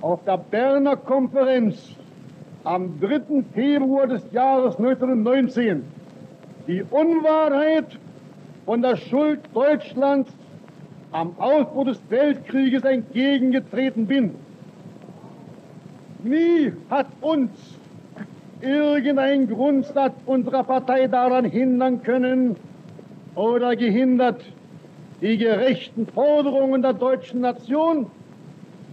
auf der Berner Konferenz am 3. Februar des Jahres 1919 die Unwahrheit von der Schuld Deutschlands am Ausbruch des Weltkrieges entgegengetreten bin. Nie hat uns irgendein Grundsatz unserer Partei daran hindern können oder gehindert, die gerechten Forderungen der deutschen Nation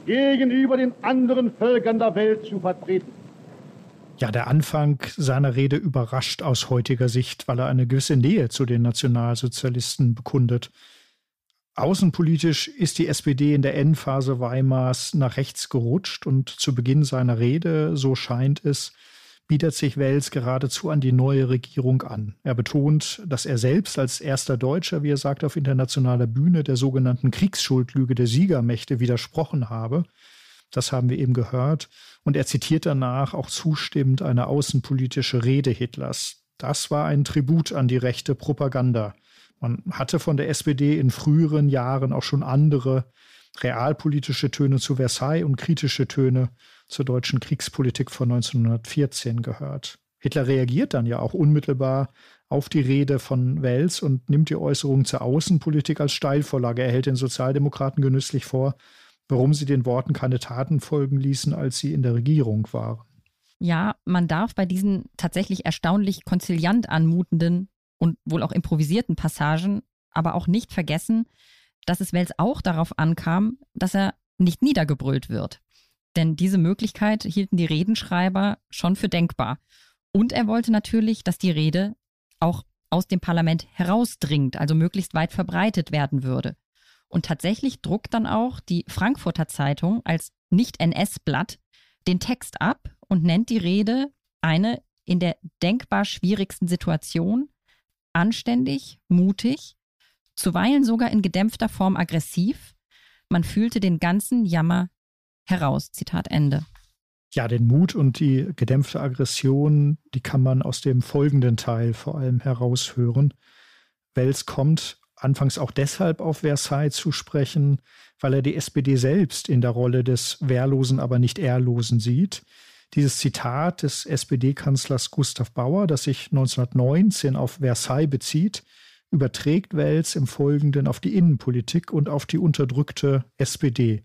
gegenüber den anderen Völkern der Welt zu vertreten. Ja, der Anfang seiner Rede überrascht aus heutiger Sicht, weil er eine gewisse Nähe zu den Nationalsozialisten bekundet. Außenpolitisch ist die SPD in der Endphase Weimars nach rechts gerutscht und zu Beginn seiner Rede, so scheint es, bietet sich Wels geradezu an die neue Regierung an. Er betont, dass er selbst als erster Deutscher, wie er sagt, auf internationaler Bühne der sogenannten Kriegsschuldlüge der Siegermächte widersprochen habe. Das haben wir eben gehört. Und er zitiert danach auch zustimmend eine außenpolitische Rede Hitlers. Das war ein Tribut an die rechte Propaganda. Man hatte von der SPD in früheren Jahren auch schon andere realpolitische Töne zu Versailles und kritische Töne zur deutschen Kriegspolitik von 1914 gehört. Hitler reagiert dann ja auch unmittelbar auf die Rede von Wels und nimmt die Äußerung zur Außenpolitik als Steilvorlage. Er hält den Sozialdemokraten genüsslich vor, warum sie den Worten keine Taten folgen ließen, als sie in der Regierung waren. Ja, man darf bei diesen tatsächlich erstaunlich konziliant anmutenden und wohl auch improvisierten Passagen aber auch nicht vergessen, dass es Wels auch darauf ankam, dass er nicht niedergebrüllt wird. Denn diese Möglichkeit hielten die Redenschreiber schon für denkbar. Und er wollte natürlich, dass die Rede auch aus dem Parlament herausdringt, also möglichst weit verbreitet werden würde. Und tatsächlich druckt dann auch die Frankfurter Zeitung als Nicht-NS-Blatt den Text ab und nennt die Rede eine in der denkbar schwierigsten Situation anständig, mutig, zuweilen sogar in gedämpfter Form aggressiv. Man fühlte den ganzen Jammer heraus. Zitat Ende. Ja, den Mut und die gedämpfte Aggression, die kann man aus dem folgenden Teil vor allem heraushören. Wels kommt anfangs auch deshalb auf Versailles zu sprechen, weil er die SPD selbst in der Rolle des Wehrlosen, aber nicht Ehrlosen sieht. Dieses Zitat des SPD-Kanzlers Gustav Bauer, das sich 1919 auf Versailles bezieht, überträgt Wels im Folgenden auf die Innenpolitik und auf die unterdrückte SPD.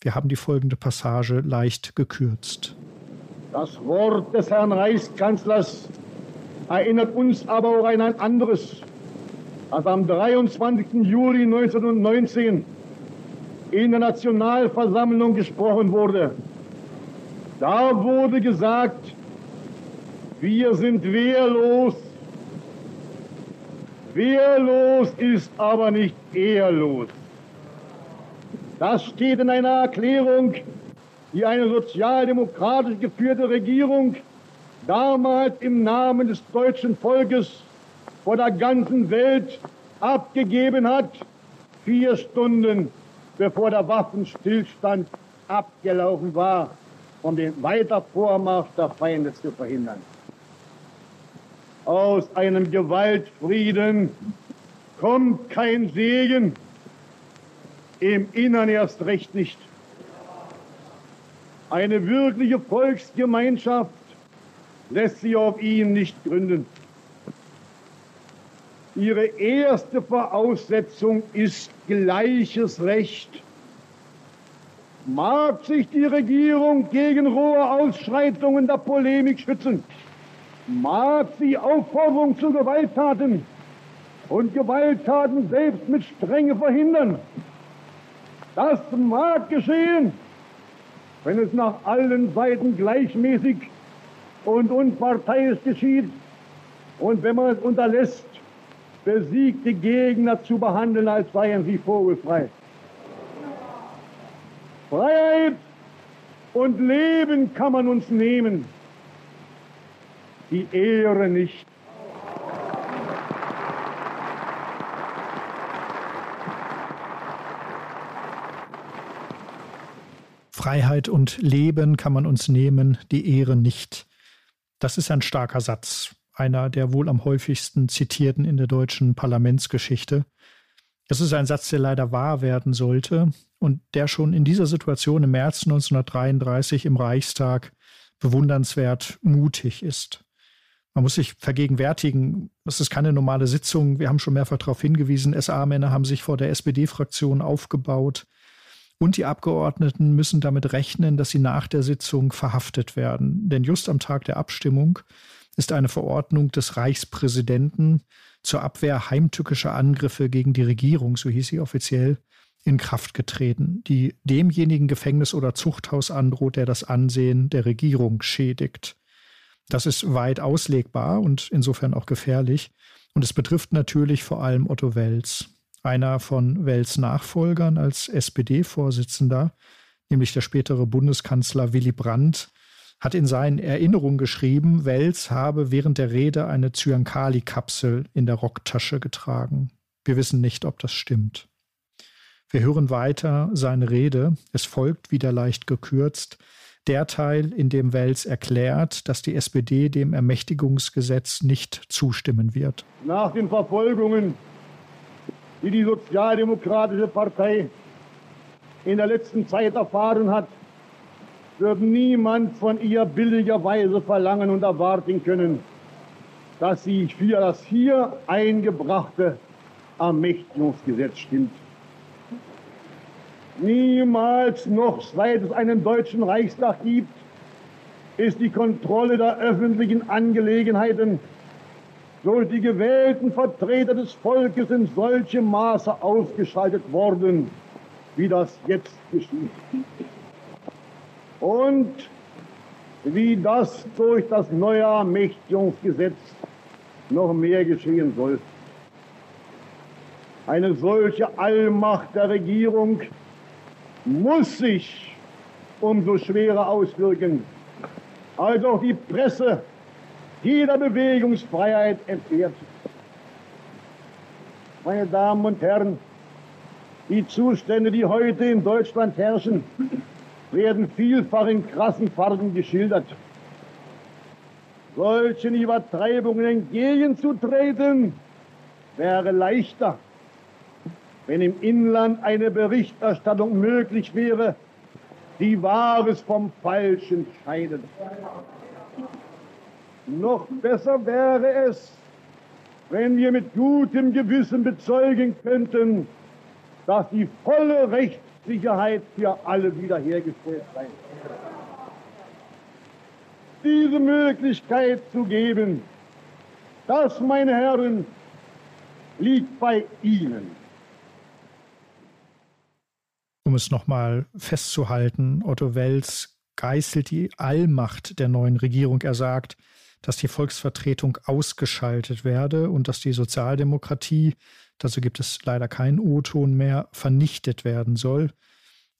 Wir haben die folgende Passage leicht gekürzt. Das Wort des Herrn Reichskanzlers erinnert uns aber auch an ein anderes, das am 23. Juli 1919 in der Nationalversammlung gesprochen wurde. Da wurde gesagt, wir sind wehrlos. Wehrlos ist aber nicht ehrlos. Das steht in einer Erklärung, die eine sozialdemokratisch geführte Regierung damals im Namen des deutschen Volkes vor der ganzen Welt abgegeben hat, vier Stunden bevor der Waffenstillstand abgelaufen war, um den Weitervormarsch der Feinde zu verhindern. Aus einem Gewaltfrieden kommt kein Segen, im Innern erst recht nicht. Eine wirkliche Volksgemeinschaft lässt sich auf ihn nicht gründen. Ihre erste Voraussetzung ist gleiches Recht. Mag sich die Regierung gegen rohe Ausschreitungen der Polemik schützen, mag sie Aufforderung zu Gewalttaten und Gewalttaten selbst mit Strenge verhindern. Das mag geschehen, wenn es nach allen Seiten gleichmäßig und unparteiisch geschieht und wenn man es unterlässt, besiegte Gegner zu behandeln, als seien sie vogelfrei. Freiheit und Leben kann man uns nehmen, die Ehre nicht. Freiheit und Leben kann man uns nehmen, die Ehre nicht. Das ist ein starker Satz, einer der wohl am häufigsten zitierten in der deutschen Parlamentsgeschichte. Es ist ein Satz, der leider wahr werden sollte und der schon in dieser Situation im März 1933 im Reichstag bewundernswert mutig ist. Man muss sich vergegenwärtigen, das ist keine normale Sitzung. Wir haben schon mehrfach darauf hingewiesen, SA-Männer haben sich vor der SPD-Fraktion aufgebaut. Und die Abgeordneten müssen damit rechnen, dass sie nach der Sitzung verhaftet werden. Denn just am Tag der Abstimmung ist eine Verordnung des Reichspräsidenten zur Abwehr heimtückischer Angriffe gegen die Regierung, so hieß sie offiziell, in Kraft getreten, die demjenigen Gefängnis oder Zuchthaus androht, der das Ansehen der Regierung schädigt. Das ist weit auslegbar und insofern auch gefährlich. Und es betrifft natürlich vor allem Otto Wels, einer von Wels Nachfolgern als SPD-Vorsitzender, nämlich der spätere Bundeskanzler Willy Brandt, hat in seinen Erinnerungen geschrieben, Wels habe während der Rede eine Zyankali-Kapsel in der Rocktasche getragen. Wir wissen nicht, ob das stimmt. Wir hören weiter seine Rede. Es folgt wieder leicht gekürzt der Teil, in dem Wels erklärt, dass die SPD dem Ermächtigungsgesetz nicht zustimmen wird. Nach den Verfolgungen, die die Sozialdemokratische Partei in der letzten Zeit erfahren hat, wird niemand von ihr billigerweise verlangen und erwarten können, dass sie für das hier eingebrachte Ermächtigungsgesetz stimmt. Niemals noch, seit es einen deutschen Reichstag gibt, ist die Kontrolle der öffentlichen Angelegenheiten durch die gewählten Vertreter des Volkes in solchem Maße ausgeschaltet worden, wie das jetzt geschieht und wie das durch das neue Ermächtigungsgesetz noch mehr geschehen soll. Eine solche Allmacht der Regierung muss sich umso schwerer auswirken, als auch die Presse jeder Bewegungsfreiheit entbehrt. Meine Damen und Herren, die Zustände, die heute in Deutschland herrschen, werden vielfach in krassen Farben geschildert. Solchen Übertreibungen entgegenzutreten wäre leichter, wenn im Inland eine Berichterstattung möglich wäre, die Wahres vom Falschen scheidet. Noch besser wäre es, wenn wir mit gutem Gewissen bezeugen könnten, dass die volle Recht Sicherheit für alle wiederhergestellt sein. Diese Möglichkeit zu geben, das, meine Herren, liegt bei Ihnen. Um es nochmal festzuhalten, Otto Wels geißelt die Allmacht der neuen Regierung. Er sagt, dass die Volksvertretung ausgeschaltet werde und dass die Sozialdemokratie dazu gibt es leider keinen O-Ton mehr, vernichtet werden soll.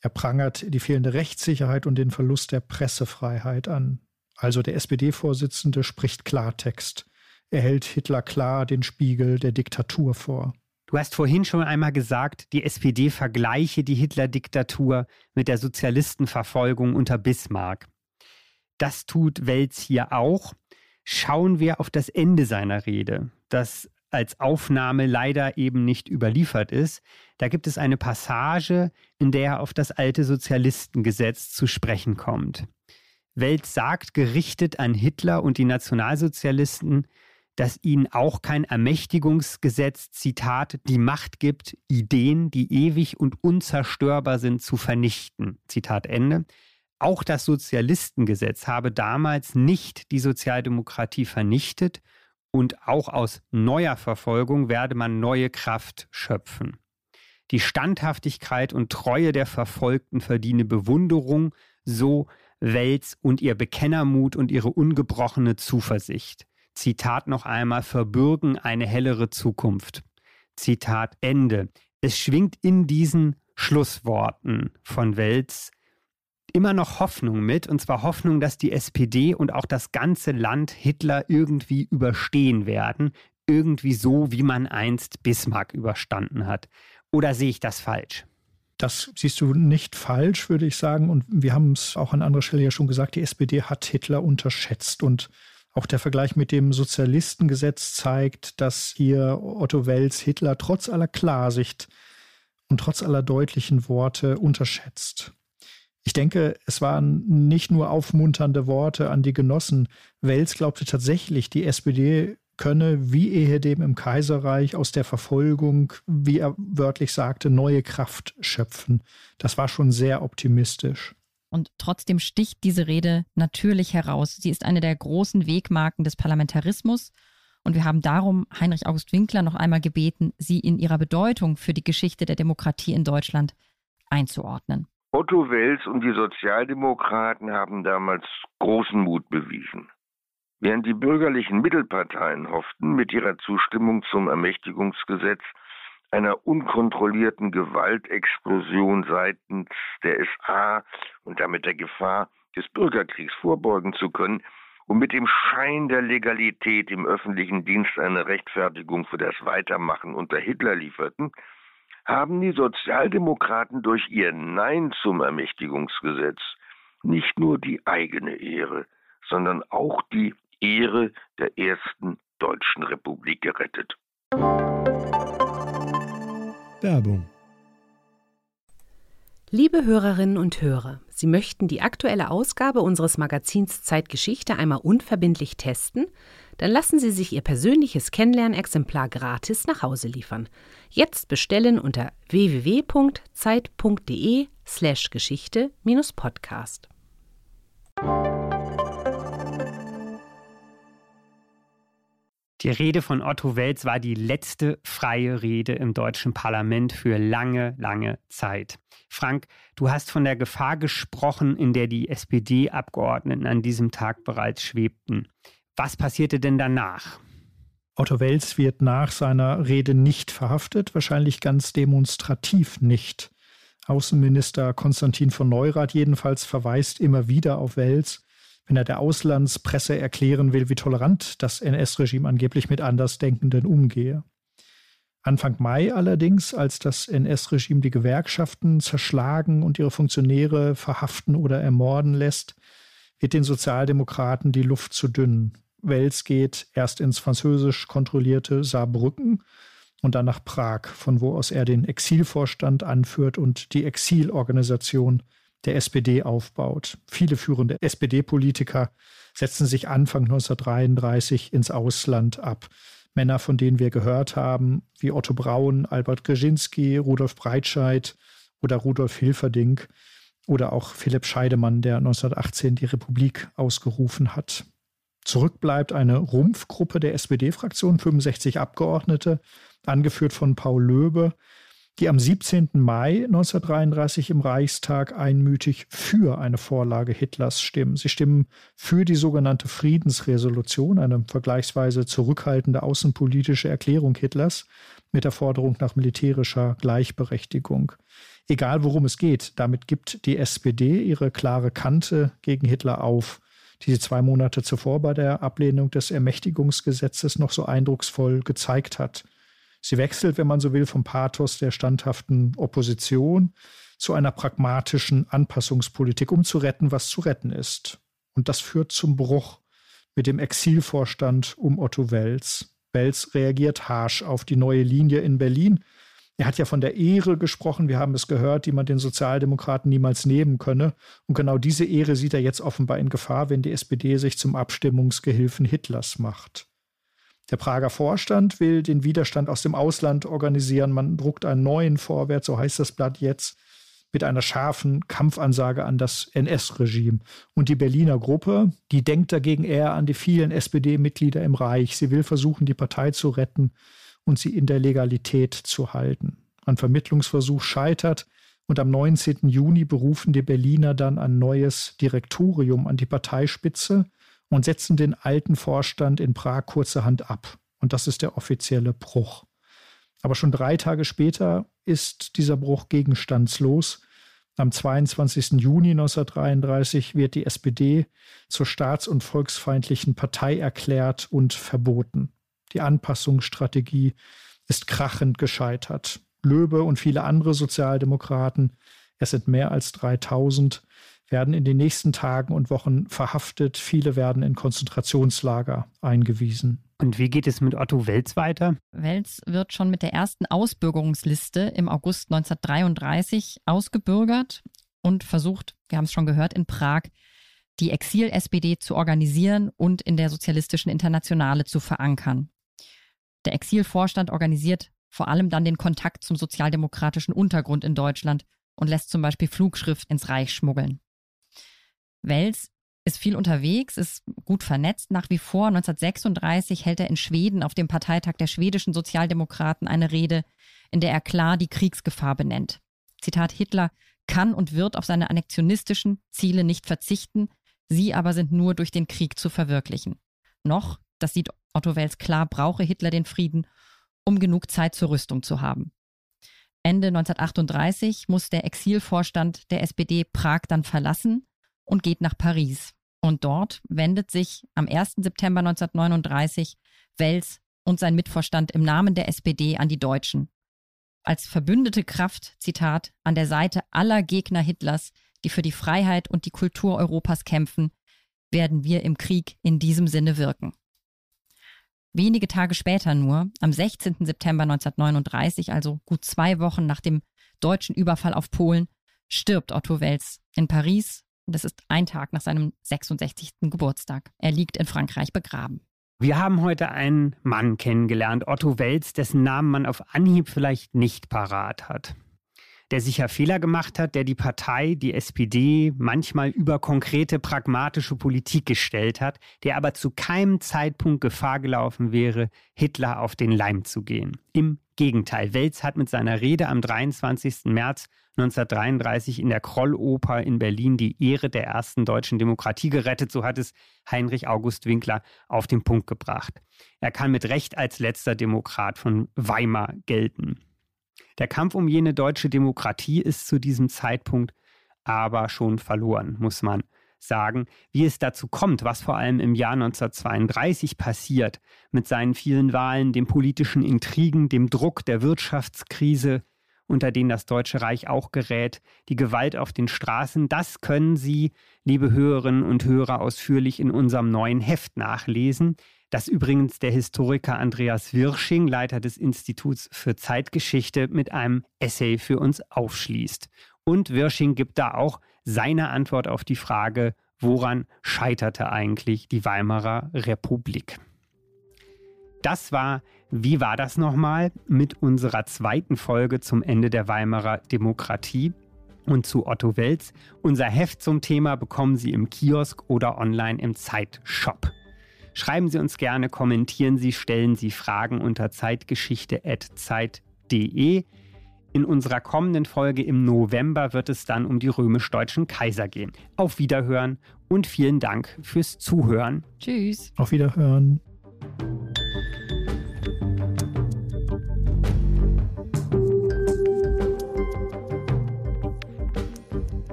Er prangert die fehlende Rechtssicherheit und den Verlust der Pressefreiheit an. Also der SPD-Vorsitzende spricht Klartext. Er hält Hitler klar den Spiegel der Diktatur vor. Du hast vorhin schon einmal gesagt, die SPD vergleiche die Hitler-Diktatur mit der Sozialistenverfolgung unter Bismarck. Das tut Welz hier auch. Schauen wir auf das Ende seiner Rede, das als Aufnahme leider eben nicht überliefert ist. Da gibt es eine Passage, in der er auf das alte Sozialistengesetz zu sprechen kommt. Welz sagt, gerichtet an Hitler und die Nationalsozialisten, dass ihnen auch kein Ermächtigungsgesetz, Zitat, die Macht gibt, Ideen, die ewig und unzerstörbar sind, zu vernichten. Zitat Ende. Auch das Sozialistengesetz habe damals nicht die Sozialdemokratie vernichtet und auch aus neuer Verfolgung werde man neue Kraft schöpfen. Die Standhaftigkeit und Treue der Verfolgten verdiene Bewunderung, so Welz und ihr Bekennermut und ihre ungebrochene Zuversicht. Zitat noch einmal, verbürgen eine hellere Zukunft. Zitat Ende. Es schwingt in diesen Schlussworten von Welz immer noch Hoffnung mit, und zwar Hoffnung, dass die SPD und auch das ganze Land Hitler irgendwie überstehen werden, irgendwie so, wie man einst Bismarck überstanden hat. Oder sehe ich das falsch? Das siehst du nicht falsch, würde ich sagen. Und wir haben es auch an anderer Stelle ja schon gesagt, die SPD hat Hitler unterschätzt. Und auch der Vergleich mit dem Sozialistengesetz zeigt, dass hier Otto Wells Hitler trotz aller Klarsicht und trotz aller deutlichen Worte unterschätzt. Ich denke, es waren nicht nur aufmunternde Worte an die Genossen. Wells glaubte tatsächlich, die SPD könne, wie ehedem im Kaiserreich, aus der Verfolgung, wie er wörtlich sagte, neue Kraft schöpfen. Das war schon sehr optimistisch. Und trotzdem sticht diese Rede natürlich heraus. Sie ist eine der großen Wegmarken des Parlamentarismus. Und wir haben darum Heinrich August Winkler noch einmal gebeten, sie in ihrer Bedeutung für die Geschichte der Demokratie in Deutschland einzuordnen. Otto Wels und die Sozialdemokraten haben damals großen Mut bewiesen. Während die bürgerlichen Mittelparteien hofften, mit ihrer Zustimmung zum Ermächtigungsgesetz einer unkontrollierten Gewaltexplosion seitens der SA und damit der Gefahr des Bürgerkriegs vorbeugen zu können, und mit dem Schein der Legalität im öffentlichen Dienst eine Rechtfertigung für das Weitermachen unter Hitler lieferten, haben die Sozialdemokraten durch ihr Nein zum Ermächtigungsgesetz nicht nur die eigene Ehre, sondern auch die Ehre der ersten deutschen Republik gerettet. Werbung Liebe Hörerinnen und Hörer, Sie möchten die aktuelle Ausgabe unseres Magazins Zeitgeschichte einmal unverbindlich testen? Dann lassen Sie sich Ihr persönliches Kennenlernexemplar gratis nach Hause liefern. Jetzt bestellen unter www.zeit.de/slash Geschichte-Podcast. Die Rede von Otto Welz war die letzte freie Rede im deutschen Parlament für lange, lange Zeit. Frank, du hast von der Gefahr gesprochen, in der die SPD-Abgeordneten an diesem Tag bereits schwebten. Was passierte denn danach? Otto Wels wird nach seiner Rede nicht verhaftet, wahrscheinlich ganz demonstrativ nicht. Außenminister Konstantin von Neurath jedenfalls verweist immer wieder auf Wels wenn er der Auslandspresse erklären will, wie tolerant das NS-Regime angeblich mit Andersdenkenden umgehe. Anfang Mai allerdings, als das NS-Regime die Gewerkschaften zerschlagen und ihre Funktionäre verhaften oder ermorden lässt, wird den Sozialdemokraten die Luft zu dünn. Wels geht erst ins französisch kontrollierte Saarbrücken und dann nach Prag, von wo aus er den Exilvorstand anführt und die Exilorganisation der SPD aufbaut. Viele führende SPD-Politiker setzen sich Anfang 1933 ins Ausland ab. Männer, von denen wir gehört haben, wie Otto Braun, Albert Grzinski, Rudolf Breitscheid oder Rudolf Hilferding oder auch Philipp Scheidemann, der 1918 die Republik ausgerufen hat. Zurück bleibt eine Rumpfgruppe der SPD-Fraktion, 65 Abgeordnete, angeführt von Paul Löbe, die am 17. Mai 1933 im Reichstag einmütig für eine Vorlage Hitlers stimmen. Sie stimmen für die sogenannte Friedensresolution, eine vergleichsweise zurückhaltende außenpolitische Erklärung Hitlers mit der Forderung nach militärischer Gleichberechtigung. Egal worum es geht, damit gibt die SPD ihre klare Kante gegen Hitler auf, die sie zwei Monate zuvor bei der Ablehnung des Ermächtigungsgesetzes noch so eindrucksvoll gezeigt hat. Sie wechselt, wenn man so will, vom Pathos der standhaften Opposition zu einer pragmatischen Anpassungspolitik, um zu retten, was zu retten ist. Und das führt zum Bruch mit dem Exilvorstand um Otto Wels. Wels reagiert harsch auf die neue Linie in Berlin. Er hat ja von der Ehre gesprochen, wir haben es gehört, die man den Sozialdemokraten niemals nehmen könne. Und genau diese Ehre sieht er jetzt offenbar in Gefahr, wenn die SPD sich zum Abstimmungsgehilfen Hitlers macht. Der Prager Vorstand will den Widerstand aus dem Ausland organisieren. Man druckt einen neuen Vorwärts, so heißt das Blatt jetzt, mit einer scharfen Kampfansage an das NS-Regime. Und die Berliner Gruppe, die denkt dagegen eher an die vielen SPD-Mitglieder im Reich. Sie will versuchen, die Partei zu retten und sie in der Legalität zu halten. Ein Vermittlungsversuch scheitert und am 19. Juni berufen die Berliner dann ein neues Direktorium an die Parteispitze und setzen den alten Vorstand in Prag kurzerhand ab. Und das ist der offizielle Bruch. Aber schon drei Tage später ist dieser Bruch gegenstandslos. Am 22. Juni 1933 wird die SPD zur staats- und volksfeindlichen Partei erklärt und verboten. Die Anpassungsstrategie ist krachend gescheitert. Löbe und viele andere Sozialdemokraten, es sind mehr als 3000, werden in den nächsten Tagen und Wochen verhaftet. Viele werden in Konzentrationslager eingewiesen. Und wie geht es mit Otto Welz weiter? Welz wird schon mit der ersten Ausbürgerungsliste im August 1933 ausgebürgert und versucht, wir haben es schon gehört, in Prag die Exil-SPD zu organisieren und in der Sozialistischen Internationale zu verankern. Der Exilvorstand organisiert vor allem dann den Kontakt zum sozialdemokratischen Untergrund in Deutschland und lässt zum Beispiel Flugschrift ins Reich schmuggeln. Wels ist viel unterwegs, ist gut vernetzt nach wie vor. 1936 hält er in Schweden auf dem Parteitag der schwedischen Sozialdemokraten eine Rede, in der er klar die Kriegsgefahr benennt. Zitat Hitler kann und wird auf seine annexionistischen Ziele nicht verzichten, sie aber sind nur durch den Krieg zu verwirklichen. Noch, das sieht Otto Wels klar, brauche Hitler den Frieden, um genug Zeit zur Rüstung zu haben. Ende 1938 muss der Exilvorstand der SPD Prag dann verlassen und geht nach Paris. Und dort wendet sich am 1. September 1939 Wels und sein Mitvorstand im Namen der SPD an die Deutschen. Als verbündete Kraft, Zitat, an der Seite aller Gegner Hitlers, die für die Freiheit und die Kultur Europas kämpfen, werden wir im Krieg in diesem Sinne wirken. Wenige Tage später nur, am 16. September 1939, also gut zwei Wochen nach dem deutschen Überfall auf Polen, stirbt Otto Wels in Paris das ist ein Tag nach seinem 66. Geburtstag. Er liegt in Frankreich begraben. Wir haben heute einen Mann kennengelernt, Otto Welz, dessen Namen man auf Anhieb vielleicht nicht parat hat. Der sicher Fehler gemacht hat, der die Partei, die SPD, manchmal über konkrete pragmatische Politik gestellt hat, der aber zu keinem Zeitpunkt Gefahr gelaufen wäre, Hitler auf den Leim zu gehen. Im Gegenteil, Welz hat mit seiner Rede am 23. März 1933 in der Krolloper in Berlin die Ehre der ersten deutschen Demokratie gerettet, so hat es Heinrich August Winkler auf den Punkt gebracht. Er kann mit Recht als letzter Demokrat von Weimar gelten. Der Kampf um jene deutsche Demokratie ist zu diesem Zeitpunkt aber schon verloren, muss man sagen, wie es dazu kommt, was vor allem im Jahr 1932 passiert, mit seinen vielen Wahlen, den politischen Intrigen, dem Druck der Wirtschaftskrise, unter denen das Deutsche Reich auch gerät, die Gewalt auf den Straßen, das können Sie, liebe Hörerinnen und Hörer, ausführlich in unserem neuen Heft nachlesen, das übrigens der Historiker Andreas Wirsching, Leiter des Instituts für Zeitgeschichte, mit einem Essay für uns aufschließt. Und Wirsching gibt da auch seine Antwort auf die Frage, woran scheiterte eigentlich die Weimarer Republik? Das war, wie war das nochmal, mit unserer zweiten Folge zum Ende der Weimarer Demokratie und zu Otto Welz. Unser Heft zum Thema bekommen Sie im Kiosk oder online im Zeitshop. Schreiben Sie uns gerne, kommentieren Sie, stellen Sie Fragen unter zeitgeschichte.zeit.de. In unserer kommenden Folge im November wird es dann um die römisch-deutschen Kaiser gehen. Auf Wiederhören und vielen Dank fürs Zuhören. Tschüss. Auf Wiederhören.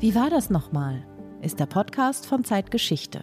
Wie war das nochmal? Ist der Podcast von Zeitgeschichte,